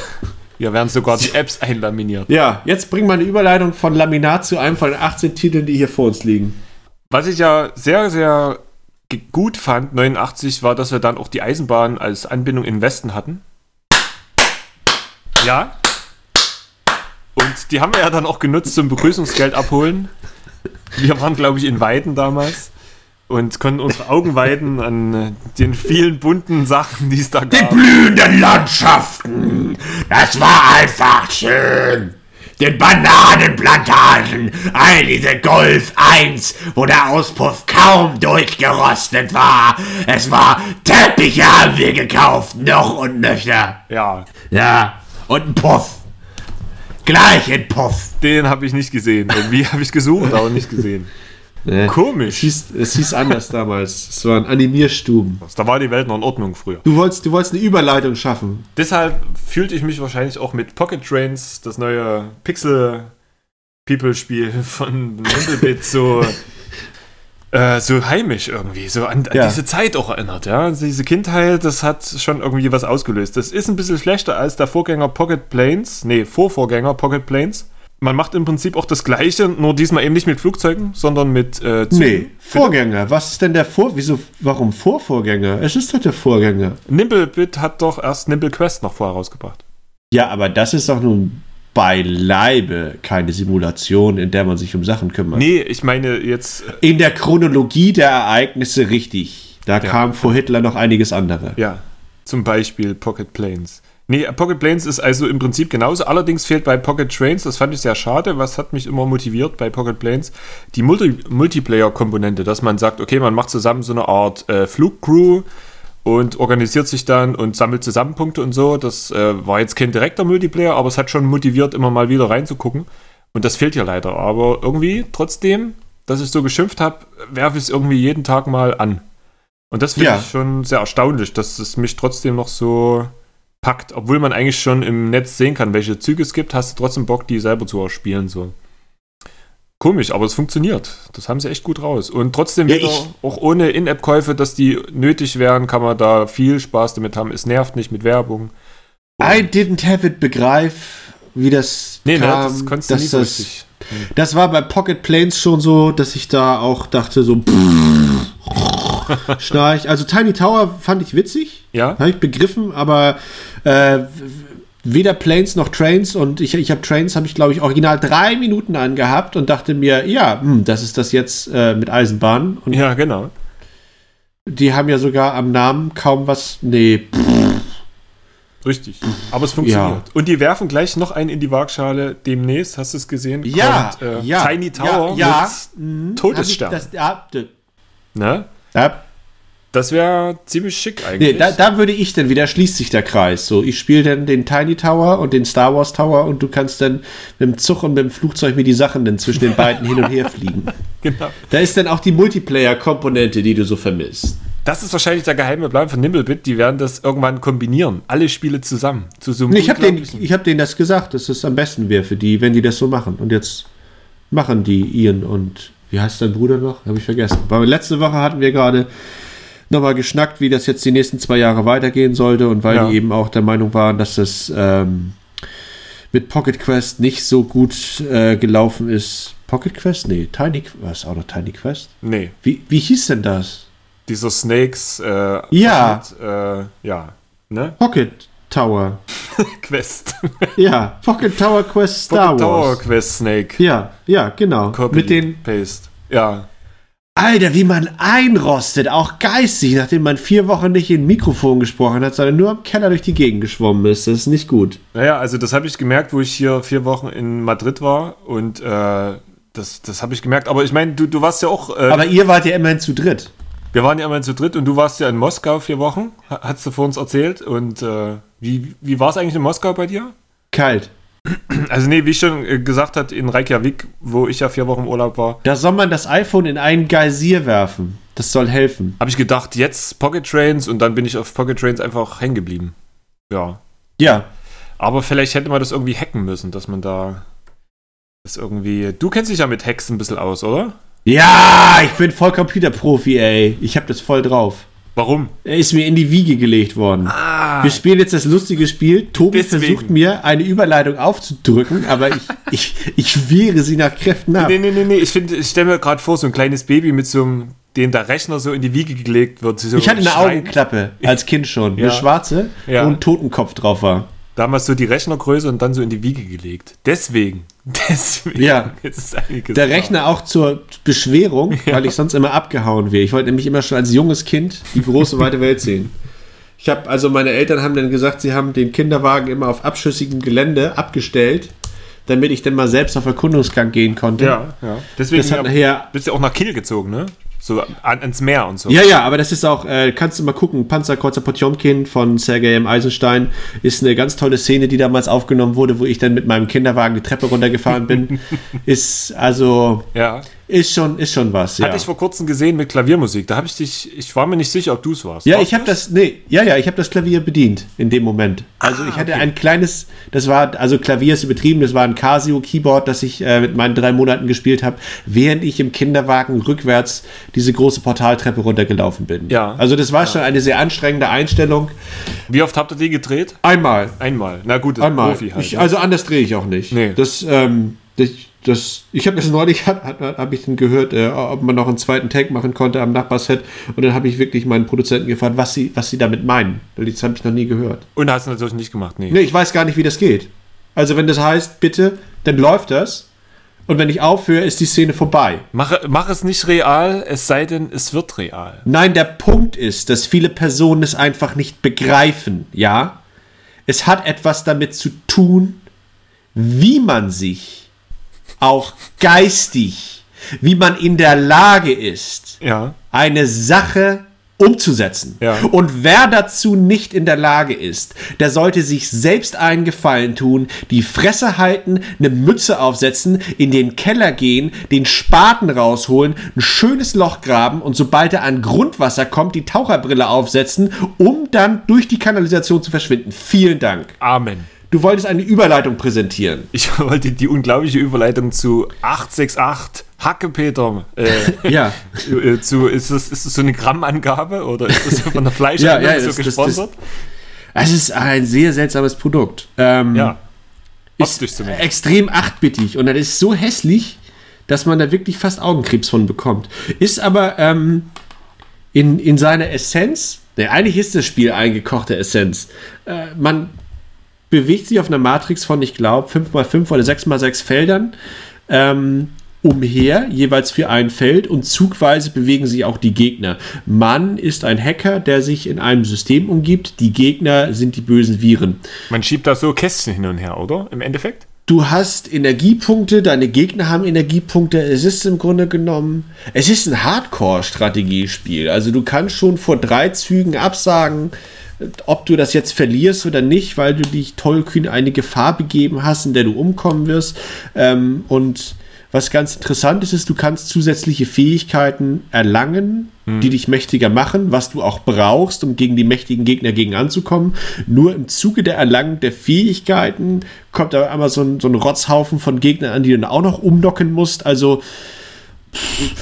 [SPEAKER 2] hier werden sogar die Apps einlaminiert.
[SPEAKER 1] Ja, jetzt bring mal eine Überleitung von Laminat zu einem von den 18 Titeln, die hier vor uns liegen.
[SPEAKER 2] Was ich ja sehr, sehr gut fand, 89, war, dass wir dann auch die Eisenbahn als Anbindung in den Westen hatten. Ja. Und die haben wir ja dann auch genutzt zum Begrüßungsgeld abholen. Wir waren, glaube ich, in Weiden damals und konnten unsere Augen weiden an äh, den vielen bunten Sachen, die es da gab.
[SPEAKER 1] blühenden Landschaften. Das war einfach schön. Den Bananenplantagen, all diese Golf 1, wo der Auspuff kaum durchgerostet war. Es war Teppiche haben wir gekauft, noch und nöcher.
[SPEAKER 2] Ja,
[SPEAKER 1] Ja, und ein Puff. Gleich ein Puff.
[SPEAKER 2] den habe ich nicht gesehen. Irgendwie habe ich gesucht, aber nicht gesehen.
[SPEAKER 1] Es
[SPEAKER 2] Komisch.
[SPEAKER 1] hieß, es hieß anders damals. Es waren Animierstuben.
[SPEAKER 2] Da war die Welt noch in Ordnung früher.
[SPEAKER 1] Du wolltest, du wolltest eine Überleitung schaffen.
[SPEAKER 2] Deshalb fühlte ich mich wahrscheinlich auch mit Pocket Trains, das neue Pixel People Spiel von Nimblebit, so, äh, so heimisch irgendwie, so an, an
[SPEAKER 1] Ja.
[SPEAKER 2] diese Zeit auch erinnert. Ja? Also Diese Kindheit, das hat schon irgendwie was ausgelöst. Das ist ein bisschen schlechter als der Vorgänger Pocket Planes, nee, Vorvorgänger Pocket Planes. Man macht im Prinzip auch das Gleiche, nur diesmal eben nicht mit Flugzeugen, sondern mit äh, Zügen.
[SPEAKER 1] Nee, Vorgänger. Was ist denn der Vor... Wieso, warum Vorvorgänger? Es ist doch der Vorgänger.
[SPEAKER 2] Nimblebit hat doch erst Nimble Quest noch vorher rausgebracht.
[SPEAKER 1] Ja, aber das ist doch nun beileibe keine Simulation, in der man sich um Sachen kümmert.
[SPEAKER 2] Nee, ich meine jetzt äh,
[SPEAKER 1] In der Chronologie der Ereignisse richtig. Da kam vor Hitler noch einiges andere.
[SPEAKER 2] Ja, zum Beispiel Pocket Planes. Nee, Pocket Planes ist also im Prinzip genauso. Allerdings fehlt bei Pocket Trains, das fand ich sehr schade, was hat mich immer motiviert bei Pocket Planes, die Multi Multiplayer-Komponente, dass man sagt, okay, man macht zusammen so eine Art äh, Flugcrew und organisiert sich dann und sammelt zusammen Punkte und so. Das äh, war jetzt kein direkter Multiplayer, aber es hat schon motiviert, immer mal wieder reinzugucken. Und das fehlt hier leider. Aber irgendwie, trotzdem, dass ich so geschimpft habe, werfe ich es irgendwie jeden Tag mal an. Und das finde
[SPEAKER 1] Ja.
[SPEAKER 2] ich schon sehr erstaunlich, dass es mich trotzdem noch so packt. Obwohl man eigentlich schon im Netz sehen kann, welche Züge es gibt, hast du trotzdem Bock, die selber zu erspielen. So. Komisch, aber es funktioniert. Das haben sie echt gut raus. Und trotzdem
[SPEAKER 1] Ja,
[SPEAKER 2] wieder, auch ohne In-App-Käufe, dass die nötig wären, kann man da viel Spaß damit haben. Es nervt nicht mit Werbung.
[SPEAKER 1] I didn't have it begreif, wie das
[SPEAKER 2] Nee, ne,
[SPEAKER 1] kam.
[SPEAKER 2] das konntest du so
[SPEAKER 1] das,
[SPEAKER 2] richtig.
[SPEAKER 1] das war bei Pocket Planes schon so, dass ich da auch dachte so Schnarch. Also Tiny Tower fand ich witzig.
[SPEAKER 2] Ja?
[SPEAKER 1] Habe ich begriffen, aber äh, weder Planes noch Trains und ich, ich habe Trains, habe ich glaube ich original drei Minuten angehabt und dachte mir, ja, hm, das ist das jetzt äh, mit Eisenbahn. Und
[SPEAKER 2] Ja, genau.
[SPEAKER 1] die haben ja sogar am Namen kaum was. Nee, pff,
[SPEAKER 2] Richtig. Aber es funktioniert. Und die werfen gleich noch einen in die Waagschale demnächst. Hast du es gesehen?
[SPEAKER 1] ja,
[SPEAKER 2] Kommt, äh,
[SPEAKER 1] ja,
[SPEAKER 2] Tiny Tower
[SPEAKER 1] ja, ja.
[SPEAKER 2] mit
[SPEAKER 1] Mhm.
[SPEAKER 2] Todesstern.
[SPEAKER 1] Das, ja,
[SPEAKER 2] Ne?
[SPEAKER 1] ja,
[SPEAKER 2] Das wäre ziemlich schick eigentlich.
[SPEAKER 1] Nee, da, da würde ich dann wieder, schließt sich der Kreis. So, ich spiele dann den Tiny Tower und den Star Wars Tower und du kannst dann mit dem Zug und mit dem Flugzeug mir die Sachen dann zwischen den beiden hin und her fliegen.
[SPEAKER 2] genau.
[SPEAKER 1] Da ist dann auch die Multiplayer-Komponente, die du so vermisst.
[SPEAKER 2] Das ist wahrscheinlich der geheime Plan von Nimblebit. Die werden das irgendwann kombinieren. Alle Spiele zusammen. Zu so einem
[SPEAKER 1] ich habe denen, ich hab denen das gesagt, dass es am besten wäre für die, wenn die das so machen. Und jetzt machen die Ian und wie heißt dein Bruder noch? Habe ich vergessen. Weil letzte Woche hatten wir gerade nochmal geschnackt, wie das jetzt die nächsten zwei Jahre weitergehen sollte und weil
[SPEAKER 2] Ja.
[SPEAKER 1] die eben auch der Meinung waren, dass das ähm, mit Pocket Quest nicht so gut äh, gelaufen ist. Pocket Quest? Nee, Tiny was auch noch Tiny Quest?
[SPEAKER 2] Nee,
[SPEAKER 1] Wie, wie hieß denn das?
[SPEAKER 2] dieser Snakes. Äh,
[SPEAKER 1] Ja.
[SPEAKER 2] Äh, ja. Ne?
[SPEAKER 1] Pocket Tower.
[SPEAKER 2] Quest.
[SPEAKER 1] Ja, Pocket Tower Quest Star
[SPEAKER 2] Pocket
[SPEAKER 1] Wars.
[SPEAKER 2] Tower Quest Snake.
[SPEAKER 1] Ja, ja, genau.
[SPEAKER 2] Copy,
[SPEAKER 1] Mit den
[SPEAKER 2] Paste. Ja.
[SPEAKER 1] Alter, wie man einrostet, auch geistig, nachdem man vier Wochen nicht in Mikrofon gesprochen hat, sondern nur am Keller durch die Gegend geschwommen ist. Das ist nicht gut.
[SPEAKER 2] Naja, also das habe ich gemerkt, wo ich hier vier Wochen in Madrid war und äh, das, das habe ich gemerkt. Aber ich meine, du, du warst ja auch, äh,
[SPEAKER 1] Aber ihr wart ja immerhin zu dritt.
[SPEAKER 2] wir waren ja immer zu dritt und du warst ja in Moskau vier Wochen, ha- hast du vor uns erzählt. Und äh, wie, wie war es eigentlich in Moskau bei dir?
[SPEAKER 1] Kalt.
[SPEAKER 2] Also nee, wie ich schon äh, gesagt hat, in Reykjavik, wo ich ja vier Wochen im Urlaub war,
[SPEAKER 1] Da soll man das iPhone in einen Geysir werfen. Das soll helfen.
[SPEAKER 2] habe ich gedacht, jetzt Pocket Trains und dann bin ich auf Pocket Trains einfach hängen geblieben. Ja.
[SPEAKER 1] Ja.
[SPEAKER 2] Aber vielleicht hätte man das irgendwie hacken müssen, dass man da das irgendwie. Du kennst dich ja mit Hacks ein bisschen aus, oder?
[SPEAKER 1] Ja, ich bin voll Computerprofi, ey. Ich hab das voll drauf.
[SPEAKER 2] Warum?
[SPEAKER 1] Er ist mir in die Wiege gelegt worden.
[SPEAKER 2] Ah,
[SPEAKER 1] Wir spielen jetzt das lustige Spiel. Tobi
[SPEAKER 2] Deswegen.
[SPEAKER 1] versucht mir eine Überleitung aufzudrücken, aber ich, ich, ich wehre sie nach Kräften ab.
[SPEAKER 2] Nee, nee, nee, nee. Ich ich stelle mir gerade vor, so ein kleines Baby mit so einem den der Rechner so in die Wiege gelegt wird. So
[SPEAKER 1] Ich hatte eine
[SPEAKER 2] schreien.
[SPEAKER 1] Augenklappe als Kind schon,
[SPEAKER 2] Ja.
[SPEAKER 1] eine schwarze,
[SPEAKER 2] Ja.
[SPEAKER 1] wo ein Totenkopf drauf war.
[SPEAKER 2] Damals so die Rechnergröße und dann so in die Wiege gelegt. Deswegen. Deswegen.
[SPEAKER 1] Ja.
[SPEAKER 2] Jetzt ist einiges
[SPEAKER 1] Der. Rechner auch zur Beschwerung, weil ich sonst immer abgehauen wäre. Ich wollte nämlich immer schon als junges Kind die große weite Welt sehen. Ich habe also meine Eltern haben dann gesagt, sie haben den Kinderwagen immer auf abschüssigem Gelände abgestellt, damit ich dann mal selbst auf Erkundungsgang gehen konnte.
[SPEAKER 2] Ja, ja. Deswegen
[SPEAKER 1] Das hat
[SPEAKER 2] ja,
[SPEAKER 1] nachher
[SPEAKER 2] bist du auch nach Kiel gezogen, ne? So an, ans Meer und so.
[SPEAKER 1] Ja, ja, aber das ist auch, äh, kannst du mal gucken, Panzerkreuzer Potjomkin von Sergei M. Eisenstein ist eine ganz tolle Szene, die damals aufgenommen wurde, wo ich dann mit meinem Kinderwagen die Treppe runtergefahren bin. ist also,
[SPEAKER 2] ja.
[SPEAKER 1] Ist schon, ist schon was, ja.
[SPEAKER 2] Hatte ich vor kurzem gesehen mit Klaviermusik. Da habe ich dich, ich war mir nicht sicher, ob du es warst.
[SPEAKER 1] Ja,
[SPEAKER 2] Warst
[SPEAKER 1] ich habe das, nee, ja, ja, ich habe das Klavier bedient in dem Moment. Also ich hatte
[SPEAKER 2] okay.
[SPEAKER 1] ein kleines, das war, also Klavier ist übertrieben, das war ein Casio-Keyboard, das ich äh, mit meinen drei Monaten gespielt habe, während ich im Kinderwagen rückwärts diese große Portaltreppe runtergelaufen bin.
[SPEAKER 2] Ja.
[SPEAKER 1] Also das war schon eine sehr anstrengende Einstellung.
[SPEAKER 2] Wie oft habt ihr die gedreht?
[SPEAKER 1] Einmal.
[SPEAKER 2] Einmal. Na gut, das
[SPEAKER 1] Einmal.
[SPEAKER 2] Profi halt.
[SPEAKER 1] ich,
[SPEAKER 2] ne?
[SPEAKER 1] also anders drehe ich auch nicht.
[SPEAKER 2] Nee.
[SPEAKER 1] Das, ähm, das, das, ich habe das neulich, habe ich dann gehört, äh, ob man noch einen zweiten Tag machen konnte am Nachbarset. Und dann habe ich wirklich meinen Produzenten gefragt, was sie, was sie damit meinen. Das habe ich noch nie gehört.
[SPEAKER 2] Und hast du natürlich nicht gemacht, nee.
[SPEAKER 1] Nee, ich weiß gar nicht, wie das geht. Also wenn das heißt, bitte, dann läuft das. Und wenn ich aufhöre, ist die Szene vorbei.
[SPEAKER 2] Mach, mach es nicht real, es sei denn, es wird real.
[SPEAKER 1] Nein, der Punkt ist, dass viele Personen es einfach nicht begreifen, ja? Es hat etwas damit zu tun, wie man sich auch geistig, wie man in der Lage ist,
[SPEAKER 2] Ja.
[SPEAKER 1] eine Sache umzusetzen.
[SPEAKER 2] Ja.
[SPEAKER 1] Und wer dazu nicht in der Lage ist, der sollte sich selbst einen Gefallen tun, die Fresse halten, eine Mütze aufsetzen, in den Keller gehen, den Spaten rausholen, ein schönes Loch graben und sobald er an Grundwasser kommt, die Taucherbrille aufsetzen, um dann durch die Kanalisation zu verschwinden. Vielen Dank.
[SPEAKER 2] Amen.
[SPEAKER 1] Du wolltest eine Überleitung präsentieren.
[SPEAKER 2] Ich wollte die unglaubliche Überleitung zu 868 Hackepeter. Äh,
[SPEAKER 1] Ja.
[SPEAKER 2] äh, zu, ist, das, ist das so eine Grammangabe oder ist das von der Fleischhandlung
[SPEAKER 1] Ja, ja,
[SPEAKER 2] so
[SPEAKER 1] das- das-
[SPEAKER 2] gesponsert?
[SPEAKER 1] Es ist ein sehr seltsames Produkt. Ähm,
[SPEAKER 2] ja.
[SPEAKER 1] ist extrem achtbittig und das ist so hässlich, dass man da wirklich fast Augenkrebs von bekommt. Ist aber ähm, in, in seiner Essenz, ne, eigentlich ist das Spiel eingekochte Essenz. Äh, man bewegt sich auf einer Matrix von, ich glaube, 5x5 oder 6x6 Feldern ähm, umher, jeweils für ein Feld und zugweise bewegen sich auch die Gegner. Man ist ein Hacker, der sich in einem System umgibt. Die Gegner sind die bösen Viren.
[SPEAKER 2] Man schiebt da so Kästchen hin und her, oder? Im Endeffekt?
[SPEAKER 1] Du hast Energiepunkte, deine Gegner haben Energiepunkte. Es ist im Grunde genommen, es ist ein Hardcore-Strategiespiel. Also du kannst schon vor drei Zügen absagen, ob du das jetzt verlierst oder nicht, weil du dich tollkühn eine Gefahr begeben hast, in der du umkommen wirst. Ähm, und was ganz interessant ist, ist, du kannst zusätzliche Fähigkeiten erlangen, die dich mächtiger machen, was du auch brauchst, um gegen die mächtigen Gegner gegen anzukommen. Nur im Zuge der Erlangung der Fähigkeiten kommt da einmal so ein, so ein Rotzhaufen von Gegnern an, die du dann auch noch umdocken musst. Also,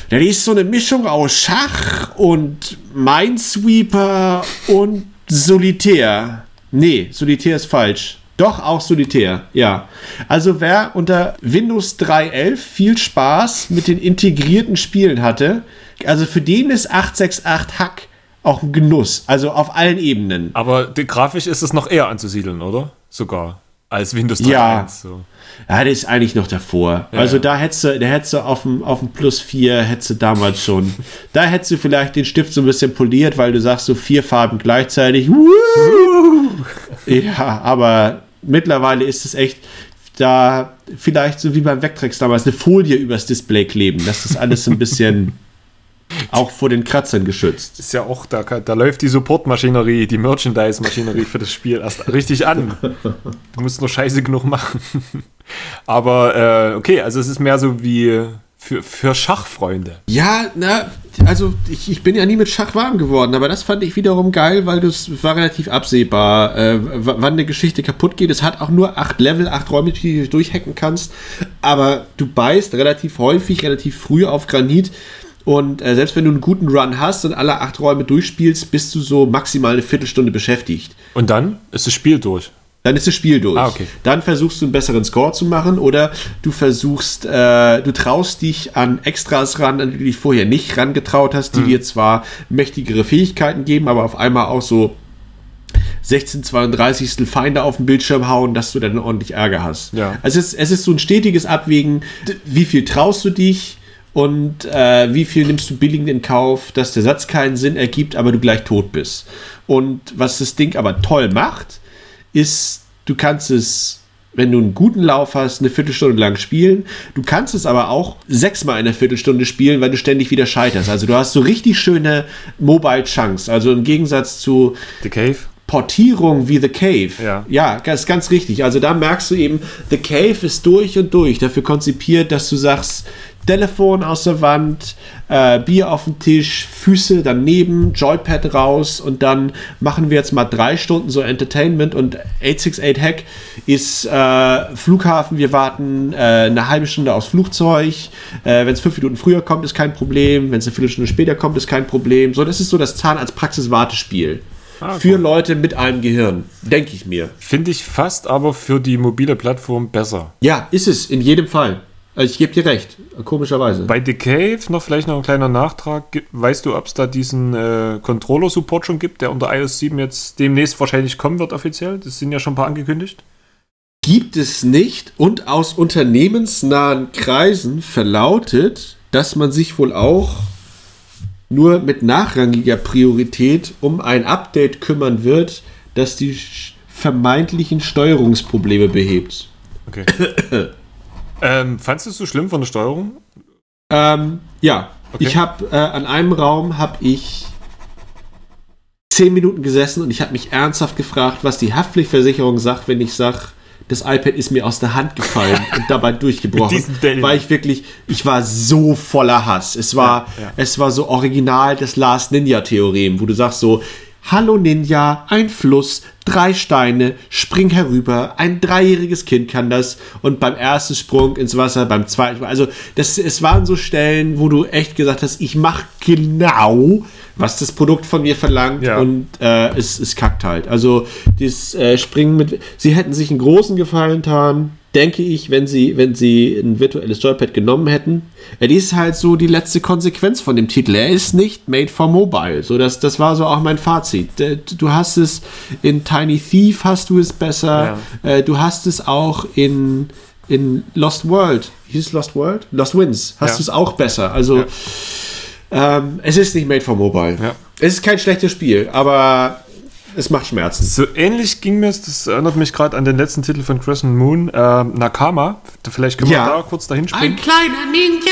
[SPEAKER 1] das ist so eine Mischung aus Schach und Minesweeper und Solitär. Nee, Solitär ist falsch. Doch, auch Solitär, ja. Also wer unter Windows 3.11 viel Spaß mit den integrierten Spielen hatte, also für den ist 868 Hack auch ein Genuss. Also auf allen Ebenen.
[SPEAKER 2] Aber grafisch ist es noch eher anzusiedeln, oder? Sogar. Als Windows 3.1.
[SPEAKER 1] Ja.
[SPEAKER 2] So.
[SPEAKER 1] Ja, das ist eigentlich noch davor. also
[SPEAKER 2] ja.
[SPEAKER 1] da hättest du, da hättest du auf dem, auf dem Plus 4 hättest du damals schon. da hättest du vielleicht den Stift so ein bisschen poliert, weil du sagst so vier Farben gleichzeitig. Ja, aber mittlerweile ist es echt da vielleicht so wie beim Vectrex damals eine Folie übers Display kleben. Das ist alles ein bisschen auch vor den Kratzern geschützt.
[SPEAKER 2] Ist ja auch, da, da läuft die Support-Maschinerie, die Merchandise-Maschinerie für das Spiel erst richtig an. Du musst nur Scheiße genug machen. Aber äh, okay, also es ist mehr so wie für, für Schachfreunde.
[SPEAKER 1] Ja, na, also ich, ich bin ja nie mit Schach warm geworden, aber das fand ich wiederum geil, weil das war relativ absehbar, äh, wann eine Geschichte kaputt geht. Es hat auch nur acht Level, acht Räume, die du durchhacken kannst, aber du beißt relativ häufig, relativ früh auf Granit. Und äh, selbst wenn du einen guten Run hast und alle acht Räume durchspielst, bist du so maximal eine Viertelstunde beschäftigt.
[SPEAKER 2] Und dann ist das Spiel durch.
[SPEAKER 1] Dann ist das Spiel durch.
[SPEAKER 2] Ah, okay.
[SPEAKER 1] Dann versuchst du einen besseren Score zu machen oder du versuchst, äh, du traust dich an Extras ran, an die du dich vorher nicht rangetraut hast, die dir zwar mächtigere Fähigkeiten geben, aber auf einmal auch so 16 32 Feinde auf den Bildschirm hauen, dass du dann ordentlich Ärger hast.
[SPEAKER 2] Ja.
[SPEAKER 1] Also es ist, es ist so ein stetiges Abwägen, wie viel traust du dich und äh, wie viel nimmst du billigend in Kauf, dass der Satz keinen Sinn ergibt, aber du gleich tot bist. Und was das Ding aber toll macht, ist, du kannst es, wenn du einen guten Lauf hast, eine Viertelstunde lang spielen. Du kannst es aber auch sechsmal in einer Viertelstunde spielen, weil du ständig wieder scheiterst. Also du hast so richtig schöne Mobile Chunks. Also im Gegensatz zu
[SPEAKER 2] The Cave.
[SPEAKER 1] Portierung wie The Cave.
[SPEAKER 2] Ja.
[SPEAKER 1] ja, das ist ganz richtig. Also da merkst du eben, The Cave ist durch und durch dafür konzipiert, dass du sagst, Telefon aus der Wand, äh, Bier auf dem Tisch, Füße daneben, Joypad raus und dann machen wir jetzt mal drei Stunden so Entertainment und 868 Hack ist äh, Flughafen, wir warten äh, eine halbe Stunde aufs Flugzeug, äh, wenn es fünf Minuten früher kommt, ist kein Problem, wenn es eine Viertelstunde später kommt, ist kein Problem. So, das ist so das Zahnarzt-Praxis-Wartespiel.
[SPEAKER 2] Ah,
[SPEAKER 1] Für Leute mit einem Gehirn, denke ich mir.
[SPEAKER 2] Finde ich fast aber für die mobile Plattform besser.
[SPEAKER 1] Ja, ist es, in jedem Fall. Also ich gebe dir recht, komischerweise.
[SPEAKER 2] Bei The Cave noch vielleicht noch ein kleiner Nachtrag. Weißt du, ob es da diesen äh, Controller-Support schon gibt, der unter iOS 7 jetzt demnächst wahrscheinlich kommen wird offiziell? Das sind ja schon ein paar angekündigt.
[SPEAKER 1] Gibt es nicht und aus unternehmensnahen Kreisen verlautet, dass man sich wohl auch nur mit nachrangiger Priorität um ein Update kümmern wird, das die vermeintlichen Steuerungsprobleme behebt.
[SPEAKER 2] Okay. ähm, fandest du es so schlimm von der Steuerung?
[SPEAKER 1] Ähm, ja,
[SPEAKER 2] Okay.
[SPEAKER 1] ich habe äh, an einem Raum habe ich zehn Minuten gesessen und ich habe mich ernsthaft gefragt, was die Haftpflichtversicherung sagt, wenn ich sage, das iPad ist mir aus der Hand gefallen und dabei durchgebrochen. Weil ich wirklich, ich war so voller Hass. Es war,
[SPEAKER 2] Ja, ja.
[SPEAKER 1] es war so original das Last Ninja Theorem, wo du sagst so, Hallo Ninja, ein Fluss, drei Steine, spring herüber, ein dreijähriges Kind kann das und beim ersten Sprung ins Wasser, beim zweiten, also das, es waren so Stellen, wo du echt gesagt hast, ich mache genau, was das Produkt von mir verlangt
[SPEAKER 2] Ja.
[SPEAKER 1] und äh, es, es kackt halt. Also das äh, Springen mit, sie hätten sich einen großen Gefallen getan, denke ich, wenn sie, wenn sie ein virtuelles Joypad genommen hätten. Ja, die ist halt so die letzte Konsequenz von dem Titel. Er ist nicht made for mobile. So, das, das war so auch mein Fazit. Äh, Du hast es in Tiny Thief hast du es besser. Äh, Du hast es auch in, in Lost World. Hieß es Lost World? Lost Winds. Hast
[SPEAKER 2] Ja.
[SPEAKER 1] du es auch besser. Also ähm, es ist nicht made for mobile.
[SPEAKER 2] Ja.
[SPEAKER 1] Es ist kein schlechtes Spiel, aber es macht Schmerzen.
[SPEAKER 2] So ähnlich ging mir es, das erinnert mich gerade an den letzten Titel von Crescent Moon, äh, Nakama. Vielleicht können
[SPEAKER 1] Ja.
[SPEAKER 2] wir da kurz dahin
[SPEAKER 3] Ein
[SPEAKER 2] springen.
[SPEAKER 3] kleiner Ninja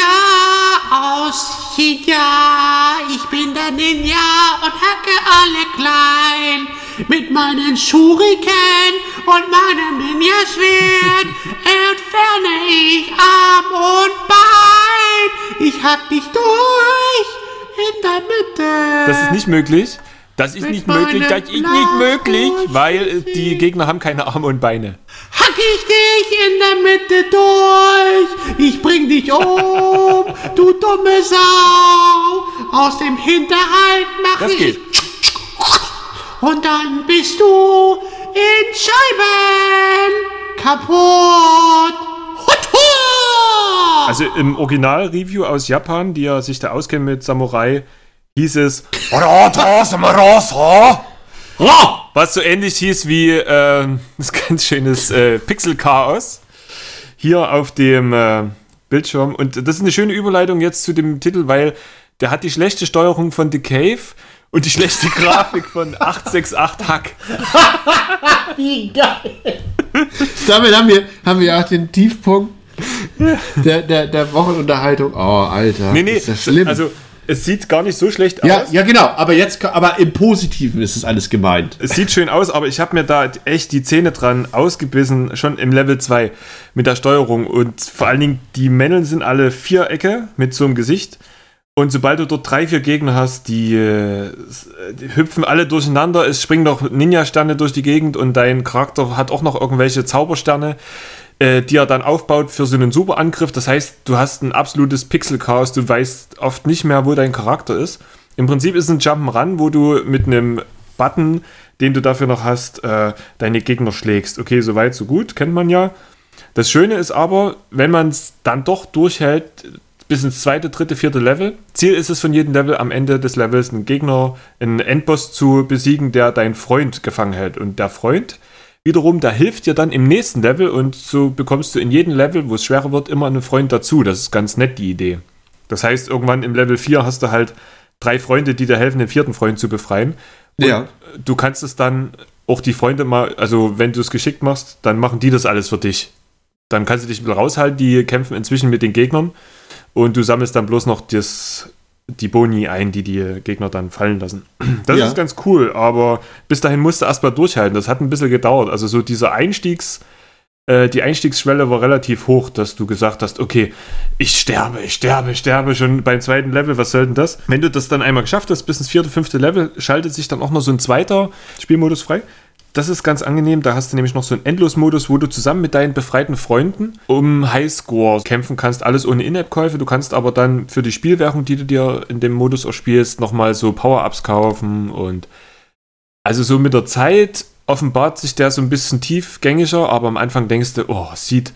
[SPEAKER 3] aus China. Ich bin der Ninja und hacke alle klein. Mit meinen Schuriken und meinem Ninja-Schwert entferne ich Arm und Bein. Ich hack dich durch in der Mitte.
[SPEAKER 2] Das ist nicht möglich. Das ist
[SPEAKER 3] Mit
[SPEAKER 2] nicht möglich. Das ist nicht möglich, weil äh, die Gegner haben keine Arme und Beine.
[SPEAKER 3] Hack ich dich in der Mitte durch. Ich bring dich um, du dumme Sau. Aus dem Hinterhalt mach
[SPEAKER 2] Das
[SPEAKER 3] ich.
[SPEAKER 2] geht.
[SPEAKER 3] Und dann bist du in Scheiben kaputt.
[SPEAKER 2] Also im Original-Review aus Japan, die ja sich da auskennen mit Samurai, hieß es, was so ähnlich hieß wie äh, das ganz schönes äh, Pixel-Chaos hier auf dem äh, Bildschirm. Und das ist eine schöne Überleitung jetzt zu dem Titel, weil der hat die schlechte Steuerung von The Cave und die schlechte Grafik von 868 Hack.
[SPEAKER 1] Wie geil. Damit haben wir, haben wir auch den Tiefpunkt der, der, der Wochenunterhaltung. Oh, Alter.
[SPEAKER 2] Nee, nee,
[SPEAKER 1] Ist das schlimm.
[SPEAKER 2] also es sieht gar nicht so schlecht
[SPEAKER 1] ja,
[SPEAKER 2] aus.
[SPEAKER 1] ja, genau. Aber jetzt, aber im Positiven ist es alles gemeint.
[SPEAKER 2] Es sieht schön aus, aber ich habe mir da echt die Zähne dran ausgebissen, schon im Level 2 mit der Steuerung. Und vor allen Dingen, die Männchen sind alle Vierecke mit so einem Gesicht. Und sobald du dort drei, vier Gegner hast, die, äh, die hüpfen alle durcheinander, es springen noch Ninja-Sterne durch die Gegend und dein Charakter hat auch noch irgendwelche Zaubersterne, äh, die er dann aufbaut für so einen Superangriff. Das heißt, du hast ein absolutes Pixel-Chaos, du weißt oft nicht mehr, wo dein Charakter ist. Im Prinzip ist es ein Jump'n'Run, wo du mit einem Button den du dafür noch hast, äh, deine Gegner schlägst. Okay, soweit, so gut, kennt man ja. Das Schöne ist aber, wenn man es dann doch durchhält, bis ins zweite, dritte, vierte Level. Ziel ist es von jedem Level am Ende des Levels einen Gegner, einen Endboss zu besiegen, der dein Freund gefangen hält. Und der Freund wiederum, der hilft dir dann im nächsten Level und so bekommst du in jedem Level, wo es schwerer wird, immer einen Freund dazu. Das ist ganz nett, die Idee. Das heißt, irgendwann im Level 4 hast du halt drei Freunde, die dir helfen, den vierten Freund zu befreien. Und
[SPEAKER 1] Ja.
[SPEAKER 2] du kannst es dann auch die Freunde mal, also wenn du es geschickt machst, dann machen die das alles für dich. Dann kannst du dich ein bisschen raushalten, die kämpfen inzwischen mit den Gegnern und du sammelst dann bloß noch das, die Boni ein, die die Gegner dann fallen lassen. Das
[SPEAKER 1] Ja.
[SPEAKER 2] ist ganz cool, aber bis dahin musst du erstmal durchhalten. Das hat ein bisschen gedauert. Also so dieser Einstiegs, äh, die Einstiegsschwelle war relativ hoch, dass du gesagt hast, okay, ich sterbe, ich sterbe, ich sterbe schon beim zweiten Level, was soll denn das? Wenn du das dann einmal geschafft hast, bis ins vierte, fünfte Level, schaltet sich dann auch noch so ein zweiter Spielmodus frei. Das ist ganz angenehm, da hast du nämlich noch so einen Endlosmodus, wo du zusammen mit deinen befreiten Freunden um Highscore kämpfen kannst, alles ohne In-App-Käufe. Du kannst aber dann für die Spielwährung, die du dir in dem Modus auch spielst, nochmal so Power-Ups kaufen und also so mit der Zeit offenbart sich der so ein bisschen tiefgängiger, aber am Anfang denkst du, oh, sieht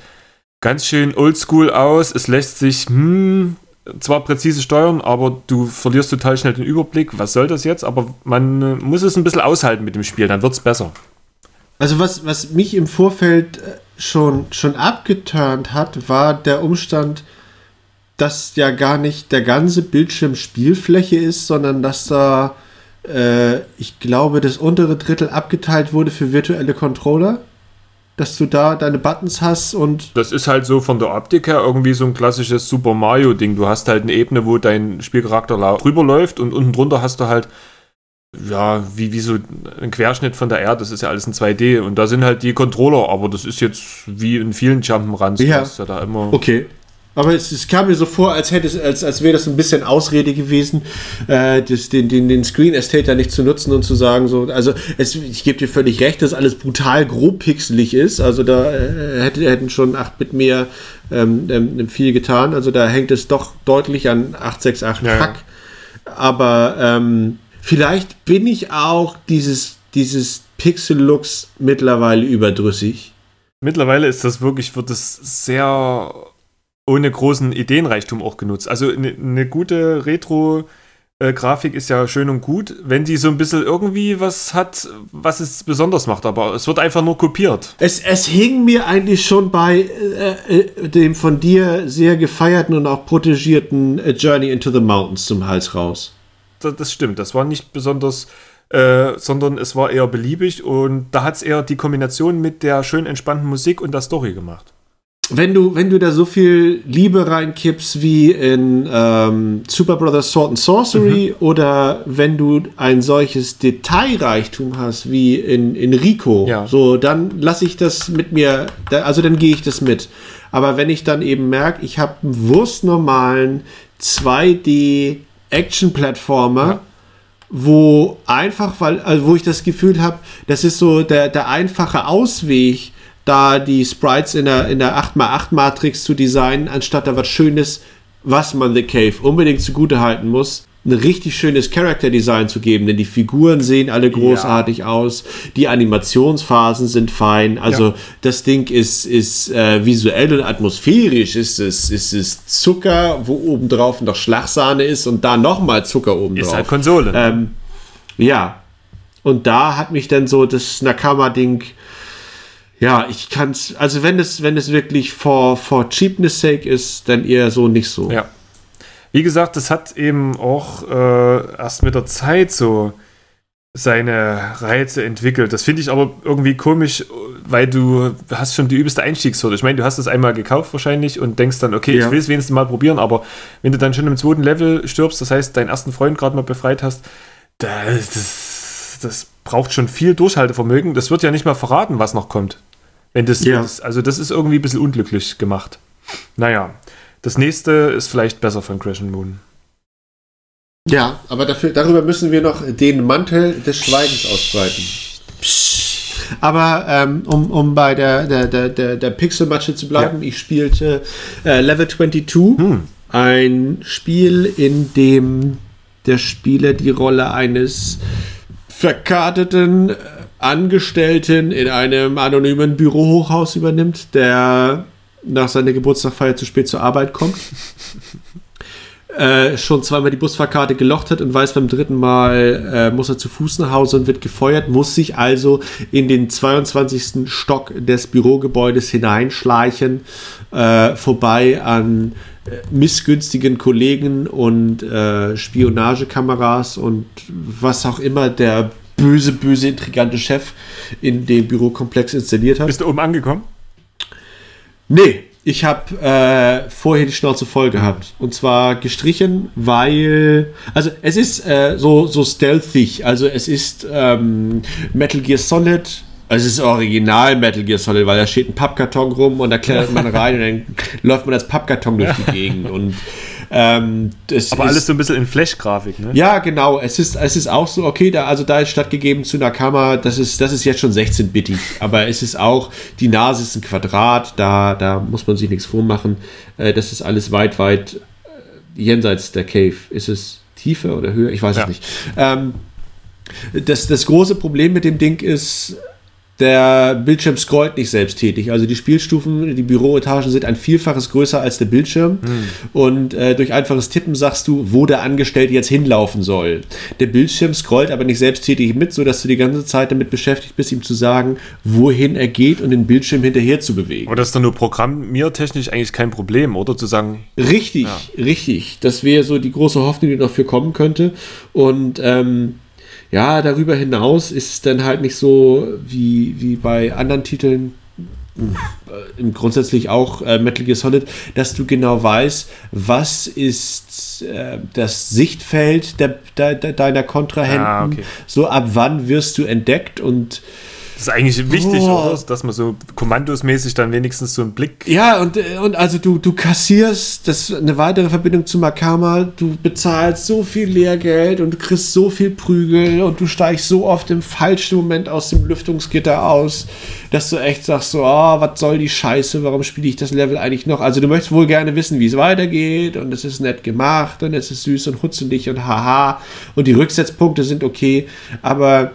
[SPEAKER 2] ganz schön oldschool aus. Es lässt sich hm, zwar präzise steuern, aber du verlierst total schnell den Überblick. Was soll das jetzt? Aber man äh, muss es ein bisschen aushalten mit dem Spiel, dann wird es besser.
[SPEAKER 1] Also was, was mich im Vorfeld äh, schon, schon abgeturnt hat, war der Umstand, dass ja gar nicht der ganze Bildschirm Spielfläche ist, sondern dass da, äh, ich glaube, das untere Drittel abgeteilt wurde für virtuelle Controller. Dass du da deine Buttons hast und
[SPEAKER 2] Das ist halt so von der Optik her irgendwie so ein klassisches Super Mario-Ding. Du hast halt eine Ebene, wo dein Spielcharakter drüber läuft und unten drunter hast du halt, ja, wie, wie so ein Querschnitt von der Erde. Das ist ja alles in 2D und da sind halt die Controller, aber das ist jetzt wie in vielen Jump'n'Runs.
[SPEAKER 1] Ja.
[SPEAKER 2] ja da immer.
[SPEAKER 1] Okay. Aber es, es kam mir so vor, als hätte es, als, als wäre das ein bisschen Ausrede gewesen, äh, das, den, den, den Screen Estate da nicht zu nutzen und zu sagen, so, also es, ich gebe dir völlig recht, dass alles brutal grob pixelig ist. Also da äh, hätte, hätten schon 8-Bit mehr ähm, ähm, viel getan. Also da hängt es doch deutlich an 868
[SPEAKER 2] Ja, ja.
[SPEAKER 1] Aber ähm, vielleicht bin ich auch dieses, dieses Pixel-Looks mittlerweile überdrüssig.
[SPEAKER 2] Mittlerweile ist das wirklich, wird das sehr ohne großen Ideenreichtum auch genutzt. Also eine ne gute Retro-Grafik ist ja schön und gut, wenn die so ein bisschen irgendwie was hat, was es besonders macht, aber es wird einfach nur kopiert.
[SPEAKER 1] Es, es hing mir eigentlich schon bei äh, äh, dem von dir sehr gefeierten und auch protegierten äh, Journey into the Mountains zum Hals raus.
[SPEAKER 2] Das, stimmt, das war nicht besonders, äh, sondern es war eher beliebig und da hat es eher die Kombination mit der schön entspannten Musik und der Story gemacht.
[SPEAKER 1] Wenn du, wenn du da so viel Liebe reinkippst wie in ähm, Super Brothers Sword and Sorcery oder wenn du ein solches Detailreichtum hast wie in, in Rico,
[SPEAKER 2] Ja.
[SPEAKER 1] so dann lasse ich das mit mir, also dann gehe ich das mit. Aber wenn ich dann eben merke, ich habe einen wurstnormalen 2D Action-Plattformer, wo einfach, weil, also wo ich das Gefühl habe, das ist so der, der einfache Ausweg, da die Sprites in der, in der 8x8-Matrix zu designen, anstatt da was Schönes, was man The Cave unbedingt zugute halten muss, ein richtig schönes Character-Design zu geben, denn die Figuren sehen alle großartig aus, die Animationsphasen sind fein, also
[SPEAKER 2] Ja.
[SPEAKER 1] das Ding ist, ist äh, visuell und atmosphärisch, ist es, ist es Zucker, wo obendrauf noch Schlagsahne ist und da nochmal Zucker obendrauf.
[SPEAKER 2] Ist halt Konsole.
[SPEAKER 1] Ähm, ja. Und da hat mich dann so das Nakama-Ding. Ja, ich kann's. Also wenn es, wenn es wirklich for, for cheapness sake ist, dann eher so nicht so.
[SPEAKER 2] Ja. Wie gesagt, das hat eben auch äh, erst mit der Zeit so seine Reize entwickelt. Das finde ich aber irgendwie komisch, weil du hast schon die übelste Einstiegshürde. Ich meine, du hast es einmal gekauft wahrscheinlich und denkst dann, okay,
[SPEAKER 1] Ja.
[SPEAKER 2] ich will es wenigstens mal probieren, aber wenn du dann schon im zweiten Level stirbst, das heißt, deinen ersten Freund gerade mal befreit hast, das, das, das braucht schon viel Durchhaltevermögen. Das wird ja nicht mal verraten, was noch kommt. Wenn das,
[SPEAKER 1] Ja.
[SPEAKER 2] das also das ist irgendwie ein bisschen unglücklich gemacht. Naja, das nächste ist vielleicht besser von Crash and Moon.
[SPEAKER 1] Ja, aber dafür, darüber müssen wir noch den Mantel des Schweigens ausbreiten. Aber ähm, um, um bei der, der, der, der, der Pixelmatsche zu bleiben, ich spielte äh, Level 22, ein Spiel, in dem der Spieler die Rolle eines verkarteten äh, Angestellten in einem anonymen Bürohochhaus übernimmt, der nach seiner Geburtstagfeier zu spät zur Arbeit kommt. äh, schon zweimal die Busfahrkarte gelocht hat und weiß beim dritten Mal äh, muss er zu Fuß nach Hause und wird gefeuert, muss sich also in den 22. Stock des Bürogebäudes hineinschleichen, äh, vorbei an äh, missgünstigen Kollegen und äh, Spionagekameras und was auch immer der böse, böse, intrigante Chef in dem Bürokomplex installiert hat.
[SPEAKER 2] Bist du oben angekommen?
[SPEAKER 1] Nee, ich habe äh, vorher die Schnauze voll gehabt. Und zwar gestrichen, weil. Also, es ist äh, so, so stealthig. Also, es ist ähm, Metal Gear Solid. Also, es ist original Metal Gear Solid, weil da steht ein Pappkarton rum und da klettert man rein und dann läuft man als Pappkarton durch die Gegend. Und ähm, das
[SPEAKER 2] Aber alles so ein bisschen in Flash-Grafik, ne?
[SPEAKER 1] ja, genau. Es ist, es ist auch so, okay, da, also da ist stattgegeben zu Nakama, das ist, das ist jetzt schon 16-bittig, aber es ist auch, die Nase ist ein Quadrat, da, da muss man sich nichts vormachen. Äh, das ist alles weit, weit äh, jenseits der Cave. Ist es tiefer oder höher? Ich weiß
[SPEAKER 2] Ja.
[SPEAKER 1] es nicht. Ähm, das, das große Problem mit dem Ding ist, der Bildschirm scrollt nicht selbsttätig. Also die Spielstufen, die Büroetagen sind ein Vielfaches größer als der Bildschirm. Und äh, durch einfaches Tippen sagst du, wo der Angestellte jetzt hinlaufen soll. Der Bildschirm scrollt aber nicht selbsttätig mit, sodass du die ganze Zeit damit beschäftigt bist, ihm zu sagen, wohin er geht und den Bildschirm hinterher zu bewegen.
[SPEAKER 2] Aber das ist doch nur programmiertechnisch eigentlich kein Problem, oder? Zu sagen,
[SPEAKER 1] Richtig, richtig. Das wäre so die große Hoffnung, die dafür kommen könnte. Und ähm, ja, darüber hinaus ist es dann halt nicht so wie, wie bei anderen Titeln, äh, grundsätzlich auch äh, Metal Gear Solid, dass du genau weißt, was ist äh, das Sichtfeld der, der, der, deiner Kontrahenten,
[SPEAKER 2] Ah, okay.
[SPEAKER 1] so ab wann wirst du entdeckt und
[SPEAKER 2] das ist eigentlich wichtig,
[SPEAKER 1] Oh.
[SPEAKER 2] Dass man so kommandosmäßig dann wenigstens so einen Blick.
[SPEAKER 1] Ja, und, äh, und also du, du kassierst, das eine weitere Verbindung zu Makama, du bezahlst so viel Lehrgeld und du kriegst so viel Prügel und du steigst so oft im falschen Moment aus dem Lüftungsgitter aus, dass du echt sagst so, ah, was soll die Scheiße, warum spiele ich das Level eigentlich noch? Also du möchtest wohl gerne wissen, wie es weitergeht und es ist nett gemacht und es ist süß und hutzelig und haha und die Rücksetzpunkte sind okay, aber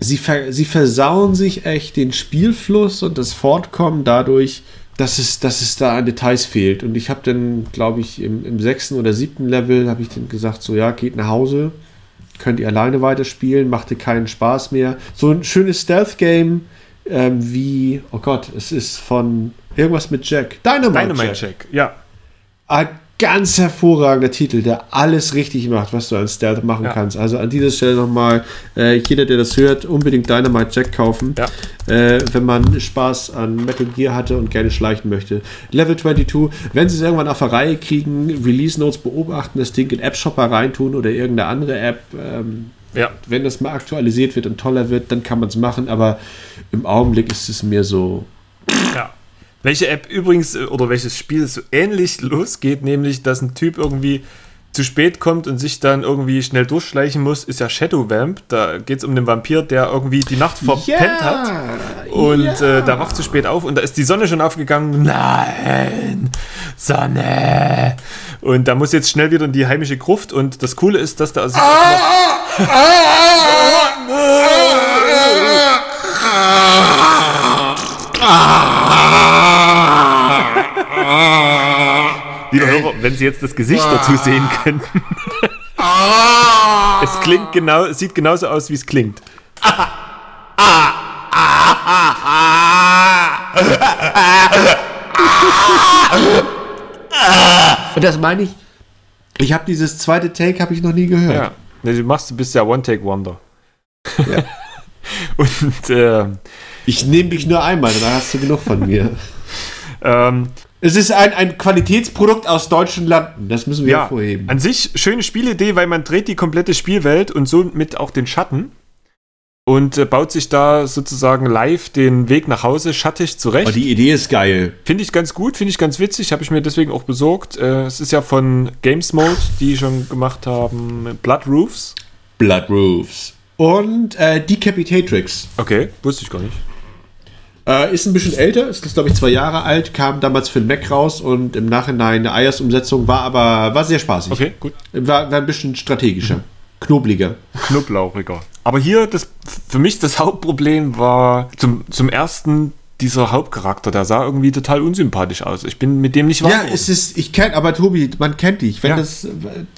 [SPEAKER 1] sie, ver sie versauen sich echt den Spielfluss und das Fortkommen dadurch, dass es, dass es da an Details fehlt. Und ich habe dann, glaube ich, im, im sechsten oder siebten Level habe ich dann gesagt, so ja, geht nach Hause, könnt ihr alleine weiterspielen, machte keinen Spaß mehr. So ein schönes Stealth-Game ähm, wie, oh Gott, es ist von irgendwas mit Jack. Dynamite,
[SPEAKER 2] Dynamite
[SPEAKER 1] Jack.
[SPEAKER 2] Check, ja.
[SPEAKER 1] Ganz hervorragender Titel, der alles richtig macht, was du an Stealth machen
[SPEAKER 2] Ja.
[SPEAKER 1] kannst. Also an dieser Stelle nochmal, äh, jeder, der das hört, unbedingt Dynamite Jack kaufen,
[SPEAKER 2] Ja.
[SPEAKER 1] äh, wenn man Spaß an Metal Gear hatte und gerne schleichen möchte. Level 22, wenn sie es irgendwann auf der Reihe kriegen, Release Notes beobachten, das Ding in App Shopper reintun oder irgendeine andere App, ähm,
[SPEAKER 2] Ja.
[SPEAKER 1] wenn das mal aktualisiert wird und toller wird, dann kann man es machen, aber im Augenblick ist es mir so,
[SPEAKER 2] Ja. Welche App übrigens äh, oder welches Spiel so ähnlich losgeht, nämlich dass ein Typ irgendwie zu spät kommt und sich dann irgendwie schnell durchschleichen muss, ist ja Shadow Vamp. Da geht es um den Vampir, der irgendwie die Nacht verpennt hat. Und äh, da wacht zu spät auf und da ist die Sonne schon aufgegangen. Nein, Sonne. Und da muss jetzt schnell wieder in die heimische Gruft. Und das Coole ist, dass da sich auch noch Liebe Hörer, wenn Sie jetzt das Gesicht dazu sehen könnten. es klingt genau, sieht genauso aus, wie es klingt.
[SPEAKER 1] Und das meine ich, ich habe dieses zweite Take habe ich noch nie gehört.
[SPEAKER 2] Ja. Ne, du machst, du bist ja One-Take-Wonder.
[SPEAKER 1] Ja.
[SPEAKER 2] Und äh,
[SPEAKER 1] Ich nehme dich nur einmal, dann hast du genug von mir.
[SPEAKER 2] ähm,
[SPEAKER 1] Es ist ein, ein Qualitätsprodukt aus deutschen Landen, das müssen wir
[SPEAKER 2] ja,
[SPEAKER 1] hervorheben.
[SPEAKER 2] an sich schöne Spielidee, weil man dreht die komplette Spielwelt und somit auch den Schatten und äh, baut sich da sozusagen live den Weg nach Hause schattig zurecht.
[SPEAKER 1] Oh, die Idee ist geil.
[SPEAKER 2] Finde ich ganz gut, finde ich ganz witzig, habe ich mir deswegen auch besorgt. Äh, es ist ja von Games Mode, die schon gemacht haben Blood Roofs.
[SPEAKER 1] Blood Roofs. Und äh, Decapitatrix.
[SPEAKER 2] Okay, wusste ich gar nicht.
[SPEAKER 1] Äh, ist ein bisschen älter, ist glaube ich zwei Jahre alt, kam damals für den Mac raus und im Nachhinein eine IAS-Umsetzung war aber war sehr spaßig.
[SPEAKER 2] Okay, gut.
[SPEAKER 1] War, war ein bisschen strategischer, knobliger.
[SPEAKER 2] Knoblauchiger. aber hier, das, für mich das Hauptproblem war zum, zum ersten dieser Hauptcharakter, der sah irgendwie total unsympathisch aus. Ich bin mit dem nicht warm
[SPEAKER 1] Ja, es ist, ich kenn, aber Tobi, man kennt dich. Wenn
[SPEAKER 2] Ja.
[SPEAKER 1] das äh,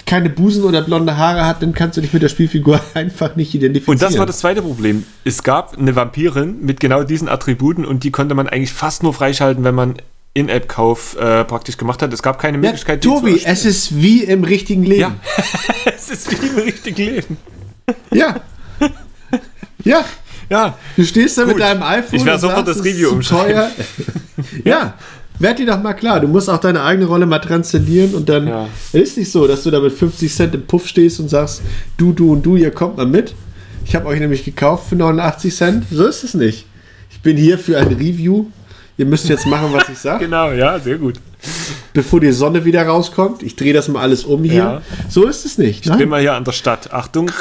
[SPEAKER 1] keine Busen oder blonde Haare hat, dann kannst du dich mit der Spielfigur einfach nicht identifizieren.
[SPEAKER 2] Und das war das zweite Problem. Es gab eine Vampirin mit genau diesen Attributen und die konnte man eigentlich fast nur freischalten, wenn man In-App-Kauf äh, praktisch gemacht hat. Es gab keine
[SPEAKER 1] ja,
[SPEAKER 2] Möglichkeit, die zu
[SPEAKER 1] Tobi, es ist wie im richtigen Leben.
[SPEAKER 2] Ja. es ist wie im richtigen Leben.
[SPEAKER 1] Ja. ja.
[SPEAKER 2] Ja,
[SPEAKER 1] Du stehst da mit
[SPEAKER 2] Gut.
[SPEAKER 1] deinem iPhone.
[SPEAKER 2] Ich werde sofort
[SPEAKER 1] sagst,
[SPEAKER 2] das Review umschreiben.
[SPEAKER 1] teuer. ja. Werd dir doch mal klar, du musst auch deine eigene Rolle mal transzendieren und dann
[SPEAKER 2] Ja.
[SPEAKER 1] ist nicht so, dass du da mit 50 Cent im Puff stehst und sagst, du, du und du, ihr kommt mal mit. Ich habe euch nämlich gekauft für 89 Cent. So ist es nicht. Ich bin hier für ein Review. Ihr müsst jetzt machen, was ich sage,
[SPEAKER 2] genau, ja, sehr gut.
[SPEAKER 1] bevor die Sonne wieder rauskommt. Ich drehe das mal alles um hier.
[SPEAKER 2] Ja.
[SPEAKER 1] So ist es nicht.
[SPEAKER 2] Ich bin
[SPEAKER 1] Nein.
[SPEAKER 2] mal hier an der Stadt. Achtung.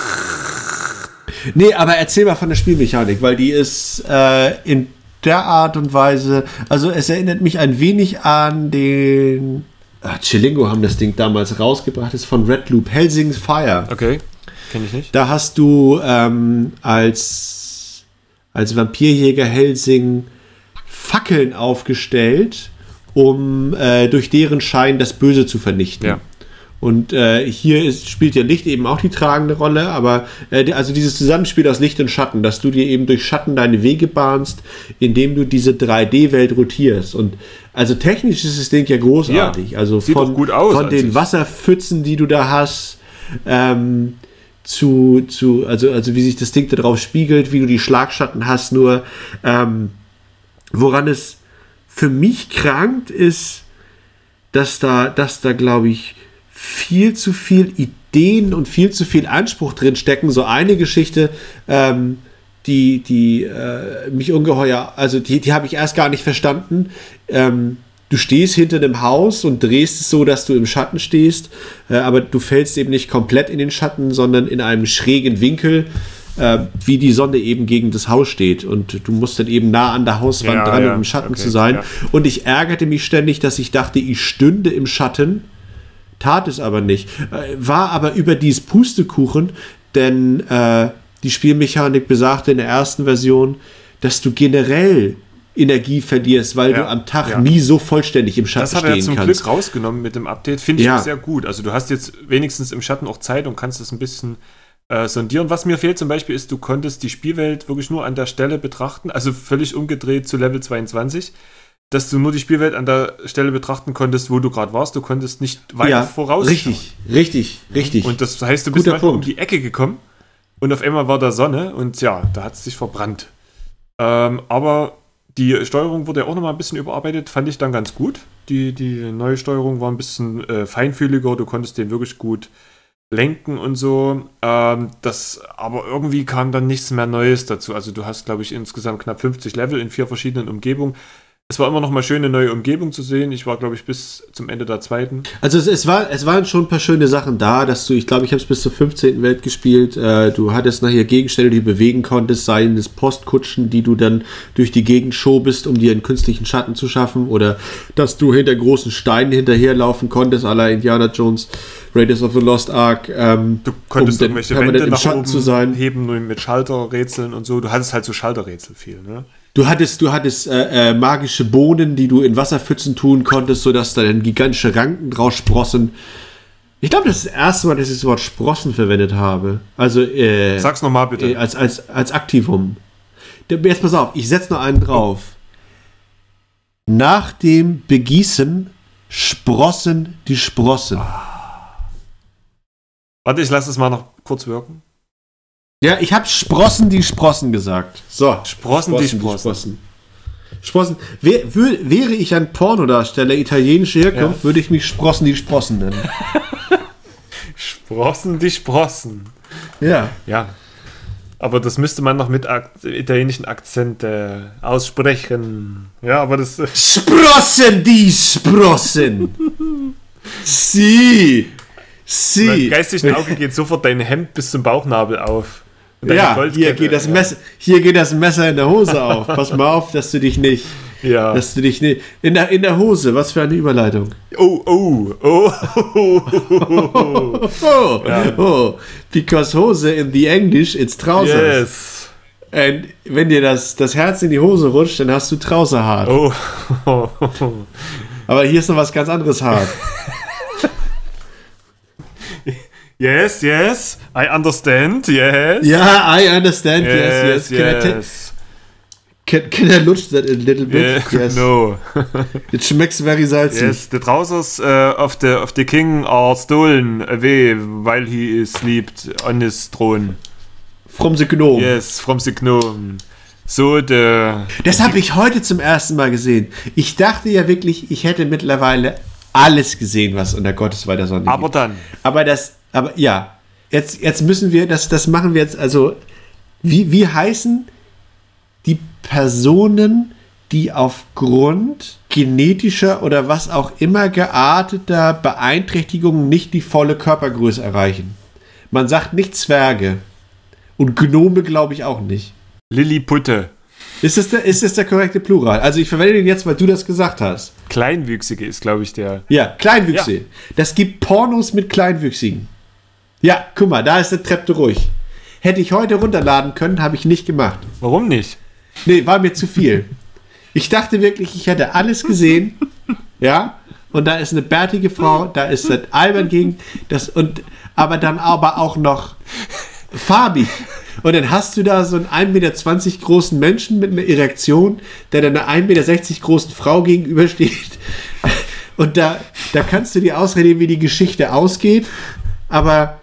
[SPEAKER 1] Nee, aber erzähl mal von der Spielmechanik, weil die ist äh, in der Art und Weise, also es erinnert mich ein wenig an den. Ach, Chilingo haben das Ding damals rausgebracht, ist von Red Loop, Helsing's Fire.
[SPEAKER 2] Okay, kenne ich nicht.
[SPEAKER 1] Da hast du ähm, als, als Vampirjäger Helsing Fackeln aufgestellt, um äh, durch deren Schein das Böse zu vernichten.
[SPEAKER 2] Ja.
[SPEAKER 1] Und äh, hier ist, spielt ja Licht eben auch die tragende Rolle, aber äh, also dieses Zusammenspiel aus Licht und Schatten, dass du dir eben durch Schatten deine Wege bahnst, indem du diese 3D-Welt rotierst. Und also technisch ist das Ding ja großartig.
[SPEAKER 2] Ja,
[SPEAKER 1] also
[SPEAKER 2] sieht
[SPEAKER 1] von,
[SPEAKER 2] gut aus
[SPEAKER 1] von den. Wasserpfützen, die du da hast, ähm, zu, zu, also, also wie sich das Ding da drauf spiegelt, wie du die Schlagschatten hast, nur ähm, woran es für mich krankt ist, dass da, dass da glaube ich, viel zu viel Ideen und viel zu viel Anspruch drin stecken. So eine Geschichte, ähm, die, die äh, mich ungeheuer, also die, die habe ich erst gar nicht verstanden. Ähm, du stehst hinter einem Haus und drehst es so, dass du im Schatten stehst, äh, aber du fällst eben nicht komplett in den Schatten, sondern in einem schrägen Winkel, äh, wie die Sonne eben gegen das Haus steht. Und du musst dann eben nah an der Hauswand
[SPEAKER 2] Ja,
[SPEAKER 1] dran,
[SPEAKER 2] ja,
[SPEAKER 1] um im Schatten
[SPEAKER 2] okay,
[SPEAKER 1] zu sein.
[SPEAKER 2] ja.
[SPEAKER 1] Und ich ärgerte mich ständig, dass ich dachte, ich stünde im Schatten, tat es aber nicht. Äh, War aber überdies Pustekuchen, denn äh, die Spielmechanik besagte in der ersten Version, dass du generell Energie verlierst, weil
[SPEAKER 2] Ja,
[SPEAKER 1] du am Tag
[SPEAKER 2] ja.
[SPEAKER 1] nie so vollständig im Schatten
[SPEAKER 2] Das hat er
[SPEAKER 1] stehen
[SPEAKER 2] zum
[SPEAKER 1] kannst.
[SPEAKER 2] Glück rausgenommen mit dem Update. Finde ich
[SPEAKER 1] Ja.
[SPEAKER 2] sehr gut. Also du hast jetzt wenigstens im Schatten auch Zeit und kannst das ein bisschen äh, sondieren. Was mir fehlt zum Beispiel ist, du konntest die Spielwelt wirklich nur an der Stelle betrachten, also völlig umgedreht zu Level 22, dass du nur die Spielwelt an der Stelle betrachten konntest, wo du gerade warst. Du konntest nicht weiter
[SPEAKER 1] ja,
[SPEAKER 2] voraus.
[SPEAKER 1] richtig, richtig, richtig.
[SPEAKER 2] Und das heißt, du bist manchmal um die Ecke gekommen und auf einmal war da Sonne und ja, da hat es sich verbrannt. Ähm, aber die Steuerung wurde ja auch nochmal ein bisschen überarbeitet, fand ich dann ganz gut. Die, die neue Steuerung war ein bisschen äh, feinfühliger, du konntest den wirklich gut lenken und so. Ähm, das, aber irgendwie kam dann nichts mehr Neues dazu. Also du hast, glaube ich, insgesamt knapp 50 Level in vier verschiedenen Umgebungen. Es war immer noch mal schön, eine neue Umgebung zu sehen. Ich war, glaube ich, bis zum Ende der zweiten.
[SPEAKER 1] Also es, es, war, es waren schon ein paar schöne Sachen da, dass du, ich glaube, ich habe es bis zur 15. Welt gespielt. Äh, du hattest nachher Gegenstände, die du bewegen konntest, seien es Postkutschen, die du dann durch die Gegend schobest, um dir einen künstlichen Schatten zu schaffen, oder dass du hinter großen Steinen hinterherlaufen konntest, la Indiana Jones, Raiders of the Lost Ark, ähm,
[SPEAKER 2] Du konntest
[SPEAKER 1] um dann
[SPEAKER 2] irgendwelche Wände nach
[SPEAKER 1] Schatten
[SPEAKER 2] oben
[SPEAKER 1] zu sein.
[SPEAKER 2] heben nur mit Schalterrätseln und so. Du hattest halt so Schalterrätsel viel, ne?
[SPEAKER 1] Du hattest, du hattest äh, äh, magische Bohnen, die du in Wasserpfützen tun konntest, sodass da dann gigantische Ranken draus sprossen. Ich glaube, das ist das erste Mal, dass ich das Wort Sprossen verwendet habe. Also äh,
[SPEAKER 2] Sag's nochmal bitte.
[SPEAKER 1] äh, als, als, als Aktivum. Jetzt pass auf, ich setze noch einen drauf. Nach dem Begießen sprossen die Sprossen.
[SPEAKER 2] Warte, ich lasse es mal noch kurz wirken.
[SPEAKER 1] Ja, ich habe Sprossen die Sprossen gesagt. So.
[SPEAKER 2] Sprossen, die Sprossen.
[SPEAKER 1] Sprossen. Wär, wür, wäre ich ein Pornodarsteller italienischer Herkunft,
[SPEAKER 2] Ja.
[SPEAKER 1] würde ich mich Sprossen die Sprossen nennen.
[SPEAKER 2] Sprossen, die Sprossen.
[SPEAKER 1] ja.
[SPEAKER 2] Ja. Aber das müsste man noch mit Ak italienischen Akzent äh, aussprechen. Ja, aber das. Äh,
[SPEAKER 1] Sprossen die Sprossen. Sie. Sie.
[SPEAKER 2] geistigen Auge geht sofort dein Hemd bis zum Bauchnabel auf.
[SPEAKER 1] Ja, hier geht, das
[SPEAKER 2] ja.
[SPEAKER 1] Messer, hier geht das Messer in der Hose auf. Pass mal auf, dass du dich nicht
[SPEAKER 2] Ja.
[SPEAKER 1] Dass du dich ne, in, der, in der Hose, was für eine Überleitung.
[SPEAKER 2] Oh, oh, oh, oh, oh.
[SPEAKER 1] Oh, oh, because Hose in the English, it's trousers.
[SPEAKER 2] Yes.
[SPEAKER 1] Und wenn dir das, das Herz in die Hose rutscht, dann hast du Trauserhart.
[SPEAKER 2] Oh.
[SPEAKER 1] Aber hier ist noch was ganz anderes hart.
[SPEAKER 2] Yes, yes, I understand, yes.
[SPEAKER 1] Ja, I understand. Yes, yes.
[SPEAKER 2] Yes,
[SPEAKER 1] Can, I
[SPEAKER 2] yes.
[SPEAKER 1] can, I lutsch that a little bit?
[SPEAKER 2] Yeah,
[SPEAKER 1] yes.
[SPEAKER 2] No.
[SPEAKER 1] It schmecks very salty.
[SPEAKER 2] Yes, the trousers uh, of the of the king are stolen away while he is slept on his throne.
[SPEAKER 1] From the Gnome.
[SPEAKER 2] Yes, from the gnome. So the
[SPEAKER 1] Das habe ich heute zum ersten Mal gesehen. Ich dachte ja wirklich, ich hätte mittlerweile alles gesehen, was unter Gottes weiter Sonne
[SPEAKER 2] aber
[SPEAKER 1] gibt.
[SPEAKER 2] dann
[SPEAKER 1] Aber das, aber ja, jetzt, jetzt müssen wir, das, das machen wir jetzt, also, wie, wie heißen die Personen, die aufgrund genetischer oder was auch immer gearteter Beeinträchtigungen nicht die volle Körpergröße erreichen? Man sagt nicht Zwerge. Und Gnome glaube ich auch nicht.
[SPEAKER 2] Lilliputte.
[SPEAKER 1] Ist das, der, ist das der korrekte Plural? Also ich verwende den jetzt, weil du das gesagt hast.
[SPEAKER 2] Kleinwüchsige ist, glaube ich, der.
[SPEAKER 1] Ja, Kleinwüchsige. Das gibt Pornos mit Kleinwüchsigen. Ja, guck mal, da ist der Treppe ruhig. Hätte ich heute runterladen können, habe ich nicht gemacht.
[SPEAKER 2] Warum nicht?
[SPEAKER 1] Nee, war mir zu viel. Ich dachte wirklich, ich hätte alles gesehen. Ja, und da ist eine bärtige Frau, da ist das albern gegen das und aber dann aber auch noch farbig. Und dann hast du da so einen 1,20 Meter großen Menschen mit einer Erektion, der dann einer 1,60 Meter großen Frau gegenübersteht. Und da, da kannst du dir ausreden, wie die Geschichte ausgeht. Aber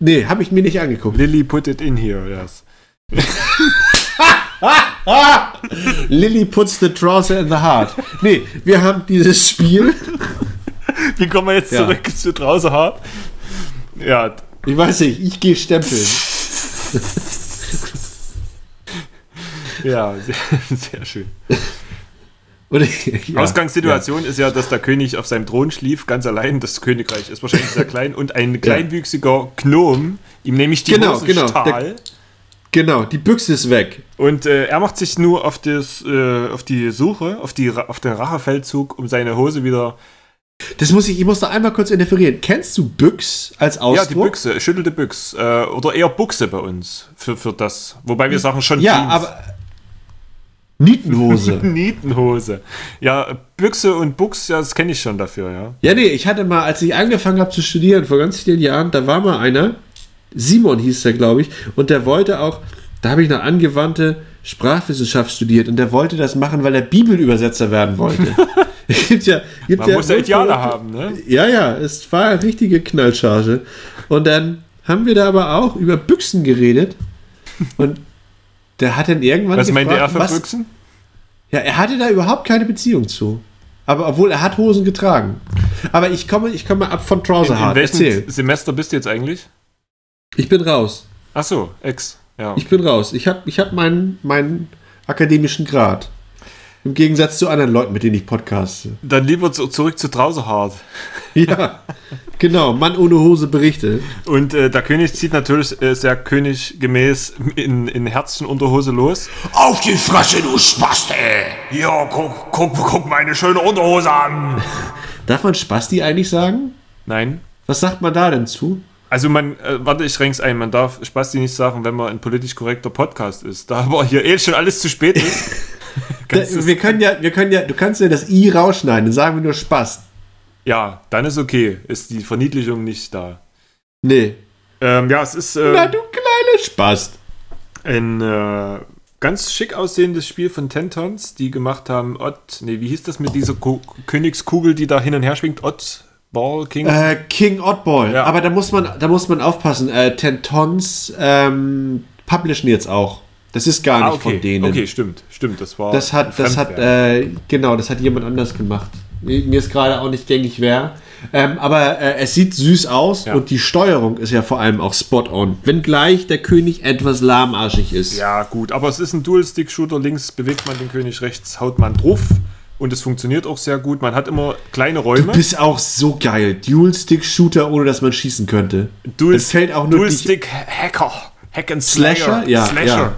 [SPEAKER 1] nee, habe ich mir nicht angeguckt.
[SPEAKER 2] Lilly put it in here, yes.
[SPEAKER 1] Lily puts the trouser in the heart. Nee, wir haben dieses Spiel.
[SPEAKER 2] Wie kommen wir jetzt
[SPEAKER 1] Ja.
[SPEAKER 2] zurück zu draußen hart? Ja,
[SPEAKER 1] Ich weiß nicht, ich gehe stempeln.
[SPEAKER 2] ja, sehr, sehr schön.
[SPEAKER 1] Ich, ja,
[SPEAKER 2] Ausgangssituation ist ja, dass der König auf seinem Thron schlief, ganz allein. Das Königreich ist wahrscheinlich sehr klein und ein kleinwüchsiger Gnom ihm nämlich die
[SPEAKER 1] Genau,
[SPEAKER 2] Hose
[SPEAKER 1] genau.
[SPEAKER 2] stahl.
[SPEAKER 1] Ja. Genau, die Büchse ist weg.
[SPEAKER 2] Und äh, er macht sich nur auf, das, äh, auf die Suche, auf, die, auf den Rachefeldzug, um seine Hose wieder.
[SPEAKER 1] Das muss ich, ich muss da einmal kurz interferieren. Kennst du Büchs als
[SPEAKER 2] Ja,
[SPEAKER 1] Ausdruck?
[SPEAKER 2] die Büchse, schüttelte Büchs. Äh, oder eher Buchse bei uns für, für das. Wobei wir sagen schon
[SPEAKER 1] Ja,
[SPEAKER 2] Jeans.
[SPEAKER 1] aber Nietenhose.
[SPEAKER 2] Nietenhose. Ja, Büchse und Buchs, ja, das kenne ich schon dafür, ja.
[SPEAKER 1] ja, nee, ich hatte mal, als ich angefangen habe zu studieren, vor ganz vielen Jahren, da war mal einer, Simon hieß der, glaube ich, und der wollte auch, da habe ich noch angewandte Sprachwissenschaft studiert und der wollte das machen, weil er Bibelübersetzer werden wollte. Gibt ja, gibt
[SPEAKER 2] Man
[SPEAKER 1] ja
[SPEAKER 2] muss ja Ideale haben, ne?
[SPEAKER 1] Ja, ja, es war eine richtige Knallcharge. Und dann haben wir da aber auch über Büchsen geredet. Und der hat dann irgendwann
[SPEAKER 2] Was meinte er
[SPEAKER 1] gefragt,
[SPEAKER 2] für
[SPEAKER 1] was-
[SPEAKER 2] Büchsen?
[SPEAKER 1] Ja, er hatte da überhaupt keine Beziehung zu. Aber obwohl er hat Hosen getragen. Aber ich komme, ich komme ab von
[SPEAKER 2] In,
[SPEAKER 1] Trouser
[SPEAKER 2] in
[SPEAKER 1] Hard.
[SPEAKER 2] welchem
[SPEAKER 1] Erzähl.
[SPEAKER 2] Semester bist du jetzt eigentlich?
[SPEAKER 1] Ich bin raus.
[SPEAKER 2] Ach so, Ex. Ja.
[SPEAKER 1] Ich bin raus. Ich habe ich hab meinen, meinen akademischen Grad. Im Gegensatz zu anderen Leuten, mit denen ich podcaste.
[SPEAKER 2] Dann lieber zu, zurück zu Trauserhart.
[SPEAKER 1] Ja, genau. Mann ohne Hose berichtet.
[SPEAKER 2] Und äh, der König zieht natürlich äh, sehr königgemäß in, in Herzenunterhose los.
[SPEAKER 3] Auf die Fresse, du Spaste!
[SPEAKER 2] Ja, guck, guck, guck meine schöne Unterhose an.
[SPEAKER 1] Darf man Spasti eigentlich sagen?
[SPEAKER 2] Nein.
[SPEAKER 1] Was sagt man da denn zu?
[SPEAKER 2] Also man, äh, warte, ich renk's ein, man darf Spasti nicht sagen, wenn man ein politisch korrekter Podcast ist. Da aber hier eh schon alles zu spät ist.
[SPEAKER 1] Da, wir können ja, wir können ja, du kannst ja das I rausschneiden, dann sagen wir nur Spaß.
[SPEAKER 2] ja, dann ist okay. Ist die Verniedlichung nicht da.
[SPEAKER 1] Nee.
[SPEAKER 2] Ähm, ja, es ist äh,
[SPEAKER 1] Na, du kleine Spaß.
[SPEAKER 2] ein äh, ganz schick aussehendes Spiel von Tentons, die gemacht haben Ott, nee, wie hieß das mit dieser Ko Königskugel, die da hin und her schwingt? Ott, Ball, King?
[SPEAKER 1] Äh, King Oddball.
[SPEAKER 2] Ja.
[SPEAKER 1] Aber da muss man, da muss man aufpassen. Äh, Tentons ähm, publishen jetzt auch. Das ist gar nicht
[SPEAKER 2] ah, okay.
[SPEAKER 1] von denen.
[SPEAKER 2] Okay, stimmt, stimmt, das war
[SPEAKER 1] Das hat, das hat, äh, genau, das hat jemand anders gemacht. Mir ist gerade auch nicht gängig wer. Ähm, aber äh, es sieht süß aus
[SPEAKER 2] Ja.
[SPEAKER 1] und die Steuerung ist ja vor allem auch spot on. Wenngleich der König etwas lahmarschig ist.
[SPEAKER 2] Ja, gut, aber es ist ein Dual-Stick-Shooter. Links bewegt man den König, rechts haut man drauf. Und es funktioniert auch sehr gut. Man hat immer kleine Räume.
[SPEAKER 1] Du bist auch so geil. Dual-Stick-Shooter, ohne dass man schießen könnte.
[SPEAKER 2] Dual- Dual-Stick-Hacker. Hack and
[SPEAKER 1] Slasher?
[SPEAKER 2] Slayer.
[SPEAKER 1] Ja,
[SPEAKER 2] Slasher.
[SPEAKER 1] ja.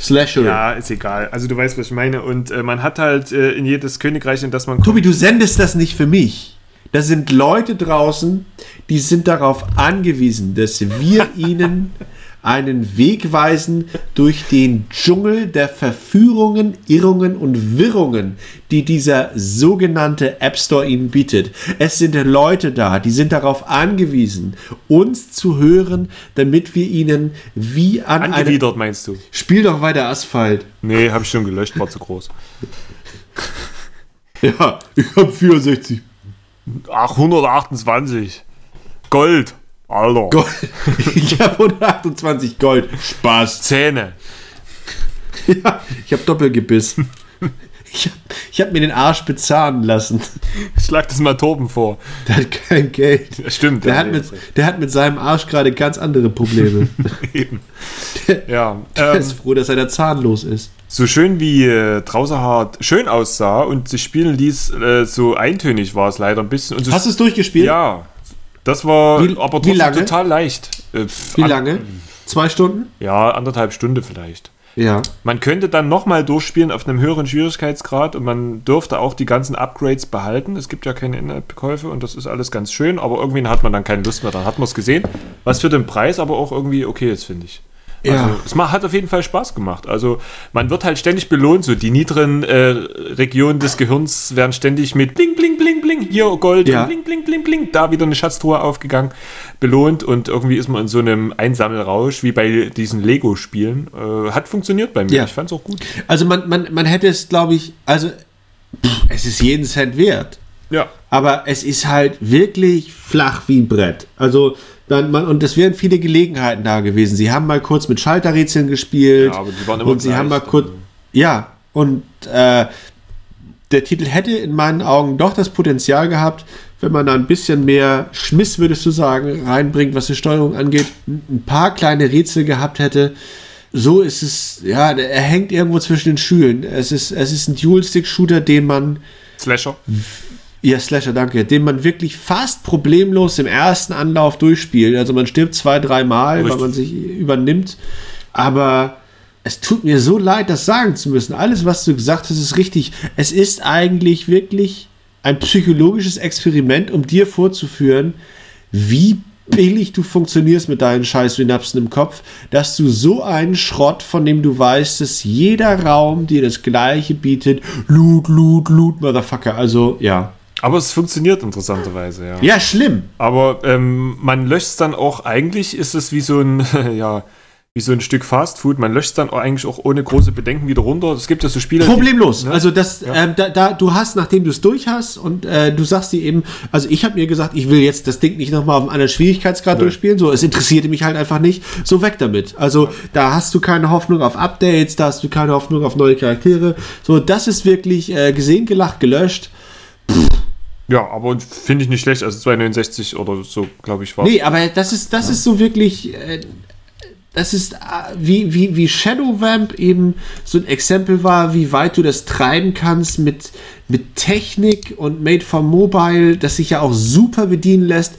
[SPEAKER 1] Slasher.
[SPEAKER 2] Ja, ist egal. Also du weißt, was ich meine. Und äh, man hat halt äh, in jedes Königreich, in das man kommt.
[SPEAKER 1] Tobi, du sendest das nicht für mich. Da sind Leute draußen, die sind darauf angewiesen, dass wir ihnen einen Weg weisen durch den Dschungel der Verführungen, Irrungen und Wirrungen, die dieser sogenannte App Store ihnen bietet. Es sind Leute da, die sind darauf angewiesen, uns zu hören, damit wir ihnen wie an.
[SPEAKER 2] Angewidert, meinst du?
[SPEAKER 1] Spiel doch weiter Asphalt.
[SPEAKER 2] Nee, habe ich schon gelöscht, war zu groß.
[SPEAKER 1] Ja, ich hab 64
[SPEAKER 2] Ach, 128. Gold. Alter.
[SPEAKER 1] Gold. Ich habe 128 Gold. Spaß.
[SPEAKER 2] Zähne.
[SPEAKER 1] Ja, ich habe Doppelgebiss. Ich habe hab mir den Arsch bezahlen lassen.
[SPEAKER 2] Schlag das mal Torben vor.
[SPEAKER 1] Der hat kein Geld.
[SPEAKER 2] Ja, stimmt.
[SPEAKER 1] Der
[SPEAKER 2] ja,
[SPEAKER 1] hat,
[SPEAKER 2] nee,
[SPEAKER 1] mit, der hat mit seinem Arsch gerade ganz andere Probleme.
[SPEAKER 2] Eben. Ja,
[SPEAKER 1] Er
[SPEAKER 2] ähm,
[SPEAKER 1] ist froh, dass er da zahnlos ist.
[SPEAKER 2] so schön wie äh, Trauserhard schön aussah und sich spielen ließ, äh, so eintönig war es leider ein bisschen. Und so
[SPEAKER 1] Hast du es durchgespielt?
[SPEAKER 2] Ja, das war
[SPEAKER 1] Wie-
[SPEAKER 2] aber
[SPEAKER 1] wie lange?
[SPEAKER 2] total leicht. Äh,
[SPEAKER 1] Wie
[SPEAKER 2] an-
[SPEAKER 1] lange? Zwei Stunden?
[SPEAKER 2] Ja, anderthalb Stunde vielleicht.
[SPEAKER 1] Ja.
[SPEAKER 2] Man könnte dann nochmal durchspielen auf einem höheren Schwierigkeitsgrad und man dürfte auch die ganzen Upgrades behalten. Es gibt ja keine In-App-Käufe und das ist alles ganz schön, aber irgendwie hat man dann keine Lust mehr. Dann hat man es gesehen, was für den Preis aber auch irgendwie okay ist, finde ich. Also,
[SPEAKER 1] Ja.
[SPEAKER 2] es ma- hat auf jeden Fall Spaß gemacht. Also, man wird halt ständig belohnt. So, die niederen äh, Regionen des Gehirns werden ständig mit Bling, Bling, Bling, Bling, hier Gold,
[SPEAKER 1] Ja.
[SPEAKER 2] Bling, Bling, Bling, Bling, da wieder eine Schatztruhe aufgegangen, belohnt und irgendwie ist man in so einem Einsammelrausch wie bei diesen Lego-Spielen. Äh, hat funktioniert bei mir.
[SPEAKER 1] Ja.
[SPEAKER 2] Ich fand es auch gut.
[SPEAKER 1] Also man, man, man hätte es, glaube ich, also pff, es ist jeden Cent wert.
[SPEAKER 2] Ja.
[SPEAKER 1] Aber es ist halt wirklich flach wie ein Brett. Also dann man, und es wären viele Gelegenheiten da gewesen. Sie haben mal kurz mit Schalterrätseln gespielt.
[SPEAKER 2] Ja, aber die waren immer
[SPEAKER 1] und sie haben mal kurz. Ja, und äh, der Titel hätte in meinen Augen doch das Potenzial gehabt, wenn man da ein bisschen mehr Schmiss, würdest du sagen, reinbringt, was die Steuerung angeht, ein paar kleine Rätsel gehabt hätte. So ist es, ja, er hängt irgendwo zwischen den Schülen. Es ist, es ist ein Dual-Stick-Shooter, den man
[SPEAKER 2] Slasher.
[SPEAKER 1] Ja, Slasher, danke. Den man wirklich fast problemlos im ersten Anlauf durchspielt. Also man stirbt zwei, dreimal, weil man sich übernimmt. Aber es tut mir so leid, das sagen zu müssen. Alles, was du gesagt hast, ist richtig. Es ist eigentlich wirklich ein psychologisches Experiment, um dir vorzuführen, wie billig du funktionierst mit deinen scheiß Synapsen im Kopf, dass du so einen Schrott, von dem du weißt, dass jeder Raum dir das gleiche bietet, loot, loot, loot, Motherfucker. Also, ja.
[SPEAKER 2] Aber es funktioniert interessanterweise, ja.
[SPEAKER 1] Ja, schlimm.
[SPEAKER 2] Aber ähm, man löscht es dann auch, eigentlich ist es wie so ein, ja, wie so ein Stück Fastfood. Man löscht es dann auch eigentlich auch ohne große Bedenken wieder runter. Es gibt ja so Spiele. die-
[SPEAKER 1] Problemlos.
[SPEAKER 2] Ne?
[SPEAKER 1] Also das, ähm, da, da, du hast, nachdem du es durch hast und äh, du sagst dir eben, also ich habe mir gesagt, ich will jetzt das Ding nicht nochmal auf einem anderen Schwierigkeitsgrad
[SPEAKER 2] Nö.
[SPEAKER 1] durchspielen. So, es interessierte mich halt einfach nicht. So weg damit. Also da hast du keine Hoffnung auf Updates, da hast du keine Hoffnung auf neue Charaktere. So, das ist wirklich äh, gesehen, gelacht, gelöscht.
[SPEAKER 2] Ja, aber finde ich nicht schlecht. Also 269 oder so, glaube ich, war
[SPEAKER 1] Nee, aber das ist, das ist so wirklich, äh, das ist äh, wie, wie, wie Shadow Vamp eben so ein Exempel war, wie weit du das treiben kannst mit, mit Technik und Made for Mobile, das sich ja auch super bedienen lässt.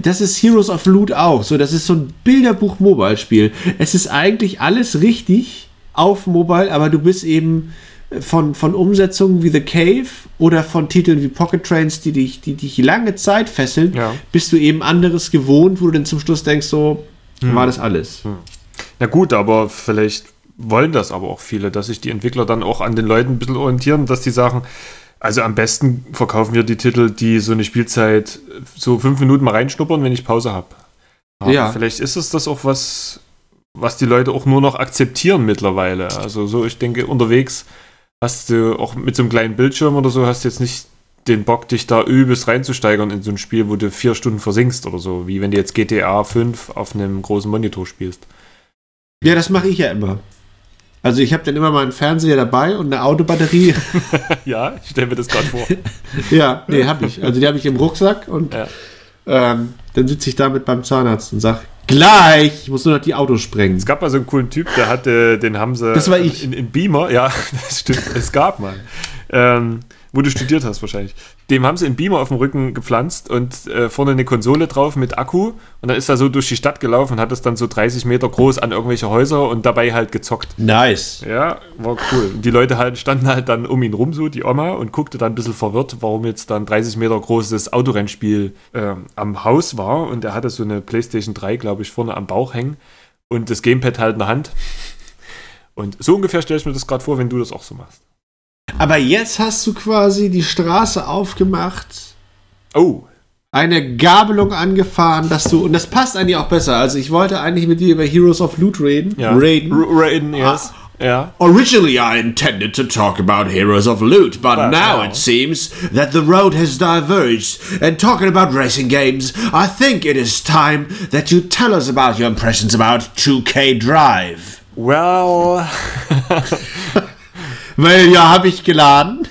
[SPEAKER 1] Das ist Heroes of Loot auch. So, das ist so ein Bilderbuch-Mobile-Spiel. Es ist eigentlich alles richtig auf Mobile, aber du bist eben von, von Umsetzungen wie The Cave oder von Titeln wie Pocket Trains, die dich, die dich lange Zeit fesseln,
[SPEAKER 2] Ja.
[SPEAKER 1] bist du eben anderes gewohnt, wo du dann zum Schluss denkst, so
[SPEAKER 2] Hm.
[SPEAKER 1] war das alles.
[SPEAKER 2] Na gut, aber vielleicht wollen das aber auch viele, dass sich die Entwickler dann auch an den Leuten ein bisschen orientieren, dass die sagen, also am besten verkaufen wir die Titel, die so eine Spielzeit so fünf Minuten mal reinschnuppern, wenn ich Pause habe.
[SPEAKER 1] Ja.
[SPEAKER 2] Vielleicht ist es das auch was, was die Leute auch nur noch akzeptieren mittlerweile. Also so, ich denke, unterwegs hast du auch mit so einem kleinen Bildschirm oder so, hast du jetzt nicht den Bock, dich da übelst reinzusteigern in so ein Spiel, wo du vier Stunden versinkst oder so, wie wenn du jetzt GTA 5 auf einem großen Monitor spielst.
[SPEAKER 1] Ja, das mache ich ja immer. Also ich habe dann immer meinen Fernseher dabei und eine Autobatterie.
[SPEAKER 2] Ja, ich stelle mir das gerade vor.
[SPEAKER 1] ja, nee, habe ich. Also die habe ich im Rucksack und
[SPEAKER 2] Ja.
[SPEAKER 1] ähm, dann sitze ich damit beim Zahnarzt und sage, gleich, ich muss nur noch die Autos sprengen.
[SPEAKER 2] Es gab mal so einen coolen Typ, der hatte, den sie
[SPEAKER 1] Das war ich.
[SPEAKER 2] In, in Beamer, ja, das stimmt, es gab mal. Ähm, wo du studiert hast wahrscheinlich. Dem haben sie einen Beamer auf dem Rücken gepflanzt und äh, vorne eine Konsole drauf mit Akku. Und dann ist er so durch die Stadt gelaufen und hat das dann so 30 Meter groß an irgendwelche Häuser und dabei halt gezockt.
[SPEAKER 1] Nice.
[SPEAKER 2] Ja, war cool. Und die Leute halt standen halt dann um ihn rum, so die Oma, und guckte dann ein bisschen verwirrt, warum jetzt dann 30 Meter großes Autorennspiel äh, am Haus war. Und er hatte so eine PlayStation 3, glaube ich, vorne am Bauch hängen und das Gamepad halt in der Hand. Und so ungefähr stelle ich mir das gerade vor, wenn du das auch so machst.
[SPEAKER 1] Aber jetzt hast du quasi die Straße aufgemacht,
[SPEAKER 2] Oh,
[SPEAKER 1] eine Gabelung angefahren, dass du, und das passt eigentlich auch besser. Also ich wollte eigentlich mit dir über Heroes of Loot reden.
[SPEAKER 2] ja.
[SPEAKER 1] Raiden.
[SPEAKER 2] R- Raiden, yes. Ja.
[SPEAKER 1] Originally, I intended to talk about Heroes of Loot, but
[SPEAKER 2] But
[SPEAKER 1] now
[SPEAKER 2] now-
[SPEAKER 1] it seems that the road has diverged. And talking about racing games, I think it is time that you tell us about your impressions about 2K Drive.
[SPEAKER 2] Well,
[SPEAKER 1] Weil ja, habe ich geladen.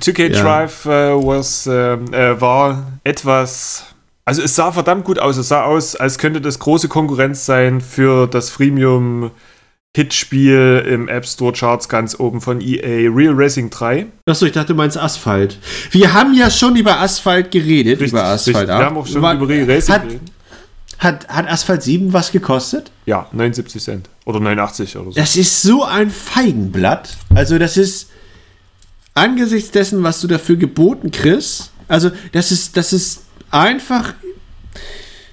[SPEAKER 2] 2K
[SPEAKER 1] Ja.
[SPEAKER 2] Drive äh, was, ähm, äh, war etwas. Also es sah verdammt gut aus. Es sah aus, als könnte das große Konkurrenz sein für das Freemium Hitspiel im App Store Charts ganz oben von EA Real Racing 3.
[SPEAKER 1] Achso, ich dachte, du meinst Asphalt. Wir haben ja schon über Asphalt geredet, über Asphalt
[SPEAKER 2] richtig. Wir haben auch schon
[SPEAKER 1] War-
[SPEAKER 2] über Real Racing geredet.
[SPEAKER 1] Hat, hat Asphalt 7 was gekostet?
[SPEAKER 2] Ja, 79 Cent. Oder 89 oder so.
[SPEAKER 1] Das ist so ein Feigenblatt. Also, das ist angesichts dessen, was du dafür geboten kriegst. Also, das ist, das ist einfach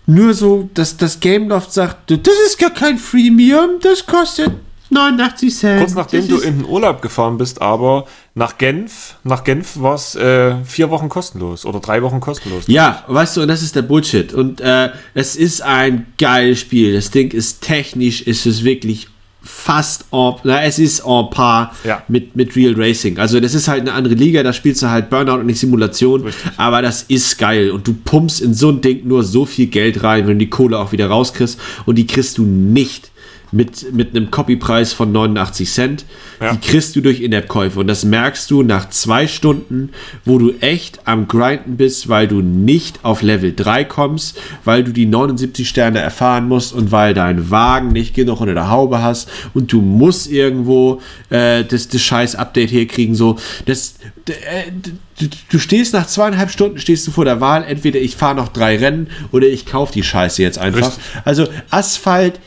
[SPEAKER 1] nur so, dass das Gameloft sagt, das ist gar kein Freemium, das kostet 89 Cent.
[SPEAKER 2] Kurz nachdem
[SPEAKER 1] das
[SPEAKER 2] du in den Urlaub gefahren bist, aber nach Genf, nach Genf war es äh, vier Wochen kostenlos oder drei Wochen kostenlos.
[SPEAKER 1] Ja, weißt du, und das ist der Bullshit. Und äh, es ist ein geiles Spiel. Das Ding ist technisch, ist es wirklich fast en, na, es ist en par
[SPEAKER 2] Ja.
[SPEAKER 1] mit, mit Real Racing. Also das ist halt eine andere Liga, da spielst du halt Burnout und nicht Simulation,
[SPEAKER 2] Richtig.
[SPEAKER 1] aber das ist geil und du pumpst in so ein Ding nur so viel Geld rein, wenn du die Kohle auch wieder rauskriegst und die kriegst du nicht mit, mit einem Copypreis von 89 Cent.
[SPEAKER 2] Ja.
[SPEAKER 1] Die kriegst du durch In-App-Käufe und das merkst du nach zwei Stunden, wo du echt am Grinden bist, weil du nicht auf Level 3 kommst, weil du die 79 Sterne erfahren musst und weil dein Wagen nicht genug unter der Haube hast und du musst irgendwo äh, das, das scheiß Update hier kriegen. So, das, d- äh, du, du stehst nach zweieinhalb Stunden stehst du vor der Wahl, entweder ich fahre noch drei Rennen oder ich kaufe die Scheiße jetzt einfach.
[SPEAKER 2] Richtig.
[SPEAKER 1] Also Asphalt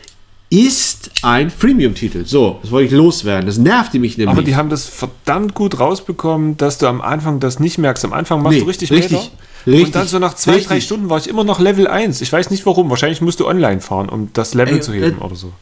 [SPEAKER 1] ist ein Freemium-Titel. So, das wollte ich loswerden. Das nervte mich nämlich.
[SPEAKER 2] Aber die haben das verdammt gut rausbekommen, dass du am Anfang das nicht merkst. Am Anfang machst
[SPEAKER 1] Nee,
[SPEAKER 2] du richtig,
[SPEAKER 1] richtig,
[SPEAKER 2] Meter.
[SPEAKER 1] richtig,
[SPEAKER 2] und dann so nach zwei, drei
[SPEAKER 1] richtig.
[SPEAKER 2] Stunden war ich immer noch Level 1. Ich weiß nicht warum. Wahrscheinlich musst du online fahren, um das Level
[SPEAKER 1] Ey,
[SPEAKER 2] zu heben
[SPEAKER 1] äh,
[SPEAKER 2] oder so.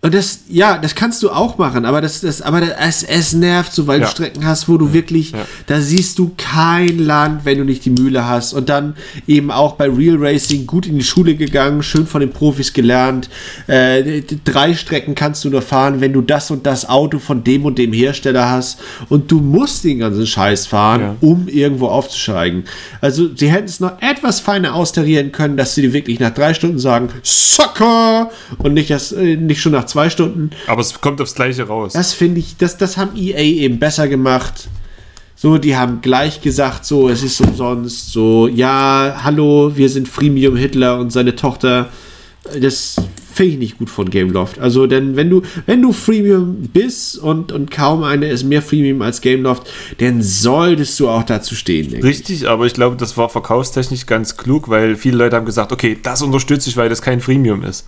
[SPEAKER 1] Und das, ja, das kannst du auch machen, aber das, das, aber das, es, nervt so, weil
[SPEAKER 2] Ja.
[SPEAKER 1] du Strecken hast, wo du wirklich,
[SPEAKER 2] Ja.
[SPEAKER 1] da siehst du kein Land, wenn du nicht die Mühle hast. Und dann eben auch bei Real Racing gut in die Schule gegangen, schön von den Profis gelernt. Äh, drei Strecken kannst du nur fahren, wenn du das und das Auto von dem und dem Hersteller hast. Und du musst den ganzen Scheiß fahren,
[SPEAKER 2] Ja.
[SPEAKER 1] um irgendwo aufzusteigen. Also, sie hätten es noch etwas feiner austarieren können, dass sie dir wirklich nach drei Stunden sagen, Sucker! Und nicht, erst, äh, nicht schon nach zwei Stunden.
[SPEAKER 2] Aber es kommt aufs Gleiche raus.
[SPEAKER 1] Das finde ich, das, das haben EA eben besser gemacht. So, die haben gleich gesagt, so, es ist umsonst, so, ja, hallo, wir sind Freemium Hitler und seine Tochter. Das finde ich nicht gut von Gameloft. Also, denn wenn du, wenn du Freemium bist und, und kaum eine ist mehr Freemium als Gameloft, dann solltest du auch dazu stehen. denke ich.
[SPEAKER 2] Richtig, aber ich glaube, das war verkaufstechnisch ganz klug, weil viele Leute haben gesagt, okay, das unterstütze ich, weil das kein Freemium ist.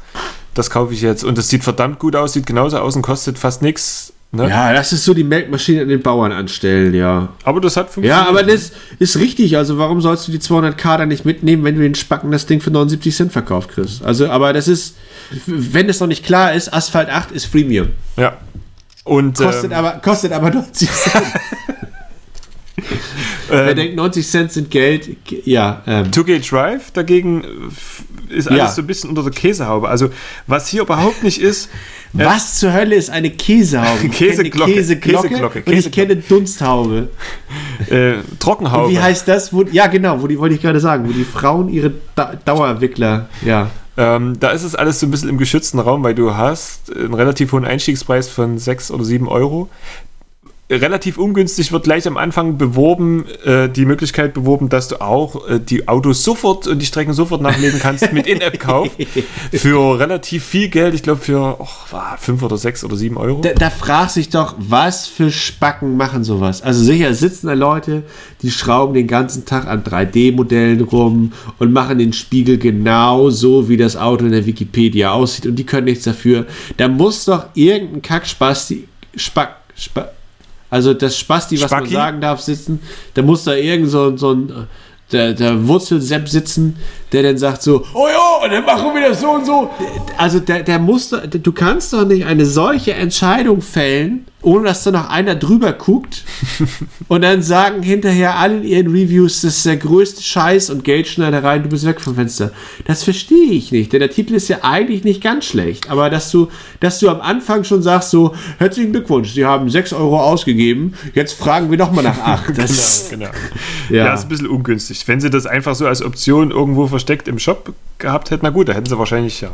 [SPEAKER 2] Das kaufe ich jetzt. Und das sieht verdammt gut aus, sieht genauso aus und kostet fast nichts. Ne?
[SPEAKER 1] Ja, das ist so die Melkmaschine an den Bauern anstellen, ja.
[SPEAKER 2] Aber das hat funktioniert.
[SPEAKER 1] Ja, aber das ist richtig. Also warum sollst du die 200k dann nicht mitnehmen, wenn du den Spacken das Ding für 79 Cent verkauft kriegst? Also, aber das ist, wenn es noch nicht klar ist, Asphalt 8 ist Freemium.
[SPEAKER 2] Ja. Und
[SPEAKER 1] Kostet,
[SPEAKER 2] ähm,
[SPEAKER 1] aber, kostet aber 90 Cent. Wer
[SPEAKER 2] ähm,
[SPEAKER 1] denkt, 90 Cent sind Geld, ja. Ähm,
[SPEAKER 2] 2K Drive dagegen äh, ist alles
[SPEAKER 1] Ja.
[SPEAKER 2] so ein bisschen unter der Käsehaube. Also, was hier überhaupt nicht ist, äh,
[SPEAKER 1] was zur Hölle ist eine Käsehaube?
[SPEAKER 2] Käseglocke,
[SPEAKER 1] Käseglocke,
[SPEAKER 2] Käseglocke,
[SPEAKER 1] und ich kenne Dunsthaube.
[SPEAKER 2] äh, Trockenhaube.
[SPEAKER 1] Und wie heißt das? Wo, ja, genau, wo die wollte ich gerade sagen, wo die Frauen ihre da Dauerwickler, ja.
[SPEAKER 2] Ähm, da ist es alles so ein bisschen im geschützten Raum, weil du hast einen relativ hohen Einstiegspreis von 6 oder 7 Euro. Relativ ungünstig wird gleich am Anfang beworben, äh, die Möglichkeit beworben, dass du auch äh, die Autos sofort und die Strecken sofort nachlesen kannst mit In-App-Kauf für relativ viel Geld. Ich glaube für oh, 5 oder 6 oder 7 Euro.
[SPEAKER 1] Da, da fragt sich doch, was für Spacken machen sowas? Also sicher sitzen da Leute, die schrauben den ganzen Tag an 3D-Modellen rum und machen den Spiegel genau so, wie das Auto in der Wikipedia aussieht und die können nichts dafür. Da muss doch irgendein Kackspasti, Spack, Spack, also das Spasti, was
[SPEAKER 2] Spacki?
[SPEAKER 1] man sagen darf, sitzen, da muss da irgend so, so ein der, der Wurzelsepp sitzen, der dann sagt so, oh ja, und dann machen wir das so und so. Also der, der muss, du kannst doch nicht eine solche Entscheidung fällen, ohne dass da noch einer drüber guckt und dann sagen hinterher alle in ihren Reviews, das ist der größte Scheiß und Geldschneiderei, du bist weg vom Fenster. Das verstehe ich nicht, denn der Titel ist ja eigentlich nicht ganz schlecht, aber dass du, dass du am Anfang schon sagst so, herzlichen Glückwunsch, Sie haben 6 Euro ausgegeben, jetzt fragen wir noch mal nach 8. Das,
[SPEAKER 2] Genau.
[SPEAKER 1] Ja.
[SPEAKER 2] Ja. ist ein bisschen ungünstig. Wenn sie das einfach so als Option irgendwo versteckt im Shop gehabt hätten, na gut, da hätten sie wahrscheinlich ja.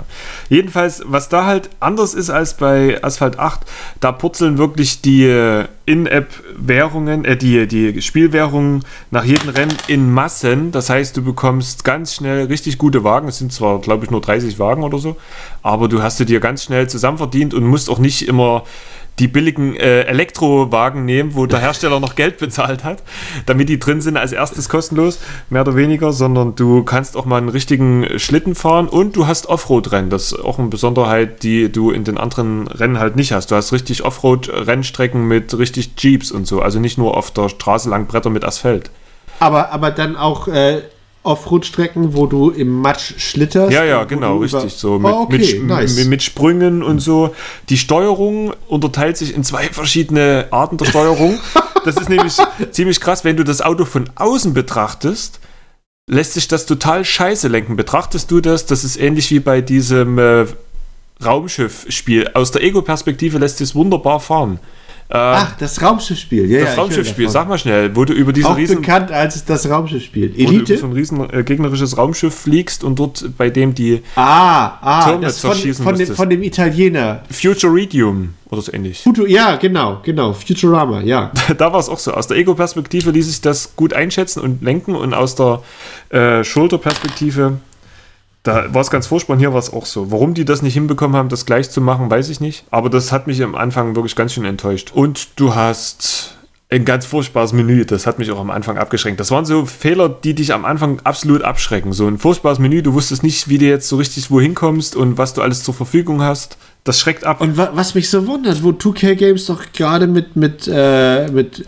[SPEAKER 2] Jedenfalls, was da halt anders ist als bei Asphalt 8, da purzeln wirklich die äh, In-App-Währungen, äh, die, die Spielwährungen nach jedem Rennen in Massen. Das heißt, du bekommst ganz schnell richtig gute Wagen. Es sind zwar, glaube ich, nur 30 Wagen oder so, aber du hast du dir ganz schnell zusammen verdient und musst auch nicht immer die billigen äh, Elektrowagen nehmen, wo der Hersteller noch Geld bezahlt hat, damit die drin sind als erstes kostenlos, mehr oder weniger, sondern du kannst auch mal einen richtigen Schlitten fahren und du hast Offroad-Rennen. Das ist auch eine Besonderheit, die du in den anderen Rennen halt nicht hast. Du hast richtig Offroad-Rennstrecken mit richtig Jeeps und so, also nicht nur auf der Straße lang Bretter mit Asphalt.
[SPEAKER 1] Aber, aber dann auch äh, Offroad-Strecken, wo du im Matsch schlitterst.
[SPEAKER 2] Ja, ja, genau, richtig. So
[SPEAKER 1] Oh,
[SPEAKER 2] mit,
[SPEAKER 1] okay,
[SPEAKER 2] mit,
[SPEAKER 1] nice.
[SPEAKER 2] mit, mit Sprüngen und so. Die Steuerung unterteilt sich in zwei verschiedene Arten der Steuerung. Das ist nämlich ziemlich krass, wenn du das Auto von außen betrachtest. Lässt sich das total scheiße lenken. Betrachtest du das? Das ist ähnlich wie bei diesem äh, Raumschiff-Spiel. Aus der Ego-Perspektive lässt sich es wunderbar fahren. Äh,
[SPEAKER 1] Ach, das Raumschiffspiel. Ja, ja,
[SPEAKER 2] das
[SPEAKER 1] höre
[SPEAKER 2] Raumschiff-Spiel, sag mal schnell, wo du über diesen
[SPEAKER 1] Auch
[SPEAKER 2] riesen
[SPEAKER 1] bekannt als das Raumschiffspiel.
[SPEAKER 2] wo du über
[SPEAKER 1] Elite?
[SPEAKER 2] so ein riesen äh, gegnerisches Raumschiff fliegst und dort bei dem die
[SPEAKER 1] ah, ah,
[SPEAKER 2] Türme
[SPEAKER 1] das von,
[SPEAKER 2] zerschießen
[SPEAKER 1] von, dem, von dem Italiener.
[SPEAKER 2] Futuridium oder so ähnlich.
[SPEAKER 1] Futu, ja, genau, genau. Futurama, ja.
[SPEAKER 2] da war es auch so. Aus der Ego-Perspektive ließ sich das gut einschätzen und lenken und aus der äh, Schulterperspektive, da war es ganz furchtbar und hier war es auch so. Warum die das nicht hinbekommen haben, das gleich zu machen, weiß ich nicht. Aber das hat mich am Anfang wirklich ganz schön enttäuscht. Und du hast ein ganz furchtbares Menü, das hat mich auch am Anfang abgeschränkt. Das waren so Fehler, die dich am Anfang absolut abschrecken. So ein furchtbares Menü, du wusstest nicht, wie du jetzt so richtig wohin kommst und was du alles zur Verfügung hast. Das schreckt ab.
[SPEAKER 1] Und wa was mich so wundert, wo 2K Games doch gerade mit, mit, äh, mit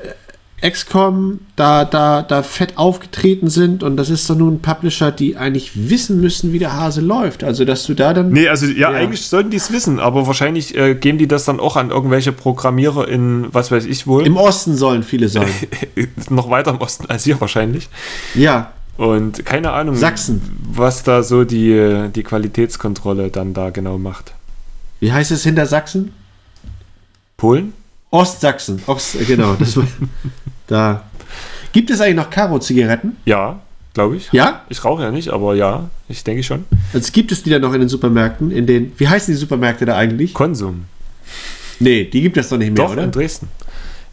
[SPEAKER 1] XCOM da, da, da fett aufgetreten sind und das ist doch nun ein Publisher, die eigentlich wissen müssen, wie der Hase läuft. Also, dass du da dann.
[SPEAKER 2] Nee, also ja,
[SPEAKER 1] Ja.
[SPEAKER 2] eigentlich sollten die es wissen, aber wahrscheinlich äh, geben die das dann auch an irgendwelche Programmierer in, was weiß ich wohl,
[SPEAKER 1] Im Osten sollen viele sein.
[SPEAKER 2] noch weiter im Osten als hier wahrscheinlich.
[SPEAKER 1] ja.
[SPEAKER 2] Und keine Ahnung,
[SPEAKER 1] Sachsen.
[SPEAKER 2] was da so die, äh, die Qualitätskontrolle dann da genau macht.
[SPEAKER 1] Wie heißt es hinter Sachsen?
[SPEAKER 2] Polen?
[SPEAKER 1] Ostsachsen. Ost, äh, genau. Das war, da. Gibt es eigentlich noch Karo-Zigaretten?
[SPEAKER 2] Ja, glaube ich.
[SPEAKER 1] Ja?
[SPEAKER 2] Ich rauche ja nicht, aber ja, ich denke schon.
[SPEAKER 1] Also gibt es die dann noch in den Supermärkten? In den. Wie heißen die Supermärkte da eigentlich?
[SPEAKER 2] Konsum.
[SPEAKER 1] Nee, die gibt es doch nicht mehr,
[SPEAKER 2] Doch,
[SPEAKER 1] oder?
[SPEAKER 2] in Dresden.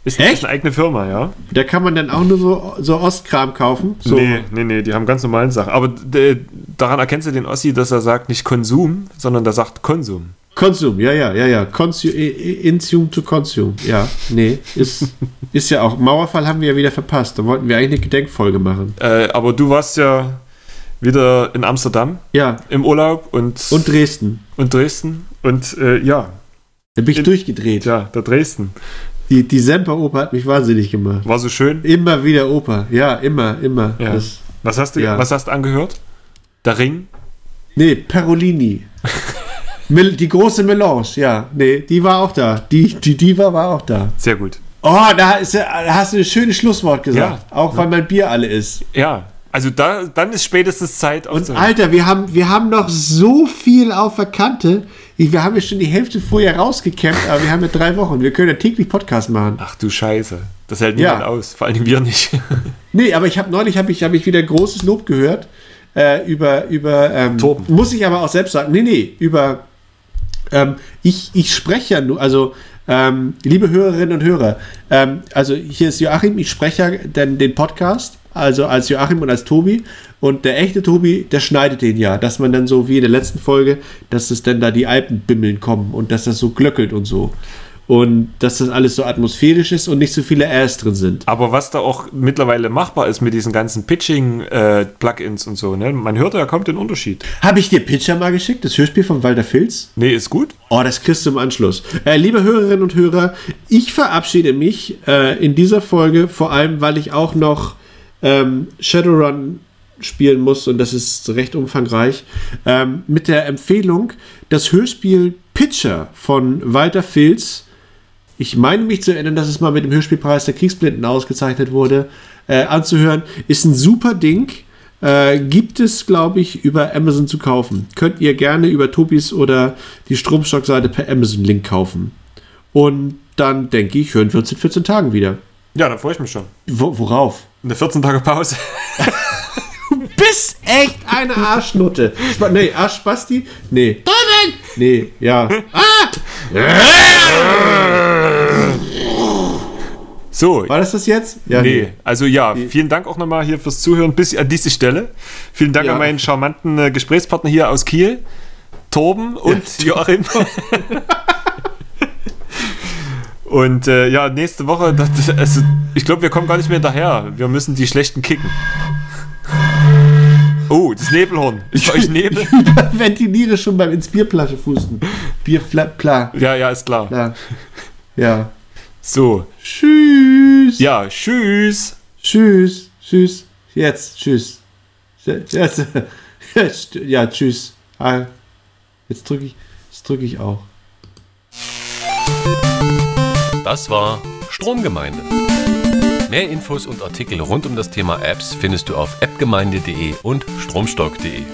[SPEAKER 2] Ist,
[SPEAKER 1] Echt?
[SPEAKER 2] eine eigene Firma, ja?
[SPEAKER 1] Da kann man dann auch nur so, so Ostkram kaufen. So.
[SPEAKER 2] Nee, nee, nee, die haben ganz normalen Sachen. Aber d- daran erkennst du den Ossi, dass er sagt nicht Konsum, sondern der sagt Konsum.
[SPEAKER 1] Konsum, ja, ja, ja, ja. Consu i- i- Intium to Consume. Ja, nee, ist, ist ja auch. Mauerfall haben wir ja wieder verpasst. Da wollten wir eigentlich eine Gedenkfolge machen.
[SPEAKER 2] Äh, aber du warst ja wieder in Amsterdam
[SPEAKER 1] Ja,
[SPEAKER 2] im Urlaub und,
[SPEAKER 1] und Dresden.
[SPEAKER 2] und Dresden. Und äh, ja,
[SPEAKER 1] Da bin ich
[SPEAKER 2] In-
[SPEAKER 1] durchgedreht.
[SPEAKER 2] ja, der Dresden.
[SPEAKER 1] Die, die Semperoper hat mich wahnsinnig gemacht.
[SPEAKER 2] War so schön.
[SPEAKER 1] Immer wieder Oper. Ja, immer, immer.
[SPEAKER 2] Ja.
[SPEAKER 1] Das,
[SPEAKER 2] Was hast du,
[SPEAKER 1] Ja.
[SPEAKER 2] was hast du angehört? Der Ring?
[SPEAKER 1] nee, Perolini. Die große Melange, ja. Nee, die war auch da. Die, die Diva war auch da.
[SPEAKER 2] Sehr gut.
[SPEAKER 1] Oh, da, ist, da hast du ein schönes Schlusswort gesagt.
[SPEAKER 2] Ja.
[SPEAKER 1] Auch weil mein Bier alle ist.
[SPEAKER 2] Ja, also da, dann ist spätestens Zeit
[SPEAKER 1] Und. Alter, wir haben, wir haben noch so viel auf der Kante. Wir haben ja schon die Hälfte vorher rausgekämpft, aber wir haben ja drei Wochen. Wir können ja täglich Podcast machen.
[SPEAKER 2] Ach du Scheiße. Das hält
[SPEAKER 1] Ja.
[SPEAKER 2] niemand aus. Vor allen Dingen wir nicht.
[SPEAKER 1] Nee, aber ich habe neulich hab ich, hab ich wieder großes Lob gehört äh, über, über ähm,
[SPEAKER 2] Torben.
[SPEAKER 1] muss ich aber auch selbst sagen, nee, nee, über ähm, ich, ich spreche ja nur, also Ähm, liebe Hörerinnen und Hörer, ähm, also hier ist Joachim, ich spreche ja den, den Podcast, also als Joachim und als Tobi. Und der echte Tobi, der schneidet den ja, dass man dann so wie in der letzten Folge, dass es dann da die Alpenbimmeln kommen und dass das so glöckelt und so. Und dass das alles so atmosphärisch ist und nicht so viele Äs drin sind.
[SPEAKER 2] Aber was da auch mittlerweile machbar ist mit diesen ganzen Pitching-Plugins und so, ne? man hört ja kaum den Unterschied.
[SPEAKER 1] Habe ich dir Pitcher mal geschickt, das Hörspiel von Walter Filz?
[SPEAKER 2] Nee, ist gut.
[SPEAKER 1] Oh, das kriegst du im Anschluss. Äh, liebe Hörerinnen und Hörer, ich verabschiede mich äh, in dieser Folge, vor allem, weil ich auch noch ähm, Shadowrun spielen muss und das ist recht umfangreich, ähm, mit der Empfehlung, das Hörspiel Pitcher von Walter Filz, ich meine mich zu erinnern, dass es mal mit dem Hörspielpreis der Kriegsblinden ausgezeichnet wurde, äh, anzuhören, ist ein super Ding. Äh, gibt es, glaube ich, über Amazon zu kaufen. Könnt ihr gerne über Tobis oder die Stromstock-Seite per Amazon-Link kaufen. Und dann denke ich, hören wir uns in 14 Tagen wieder.
[SPEAKER 2] Ja, da freue ich mich schon.
[SPEAKER 1] Wo, worauf?
[SPEAKER 2] Eine 14 Tage Pause.
[SPEAKER 1] Bist echt eine Arschnutte. Spa nee, Arschspasti? Nee.
[SPEAKER 3] Tobi!
[SPEAKER 1] Nee, ja.
[SPEAKER 2] So,
[SPEAKER 1] War das das jetzt? Ja,
[SPEAKER 2] nee. Also ja, vielen Dank auch nochmal hier fürs Zuhören bis an diese Stelle. Vielen Dank
[SPEAKER 1] Ja.
[SPEAKER 2] an meinen charmanten äh, Gesprächspartner hier aus Kiel, Torben und Joachim. und äh, ja, nächste Woche, das, also, ich glaube, wir kommen gar nicht mehr hinterher. Wir müssen die schlechten kicken. Oh, das Nebelhorn. Ist bei euch Nebel?
[SPEAKER 1] Ich ventiliere schon beim ins Bierflasche fußen. Bierfla, klar,
[SPEAKER 2] Ja, ja, ist klar.
[SPEAKER 1] klar. Ja.
[SPEAKER 2] So,
[SPEAKER 1] Tschüss.
[SPEAKER 2] ja, tschüss.
[SPEAKER 1] Tschüss. Tschüss. Jetzt. Tschüss. Jetzt. Jetzt. Ja, tschüss. Jetzt drücke ich, jetzt drücke ich auch.
[SPEAKER 4] Das war Stromgemeinde. Mehr Infos und Artikel rund um das Thema Apps findest du auf appgemeinde.de und stromstock.de.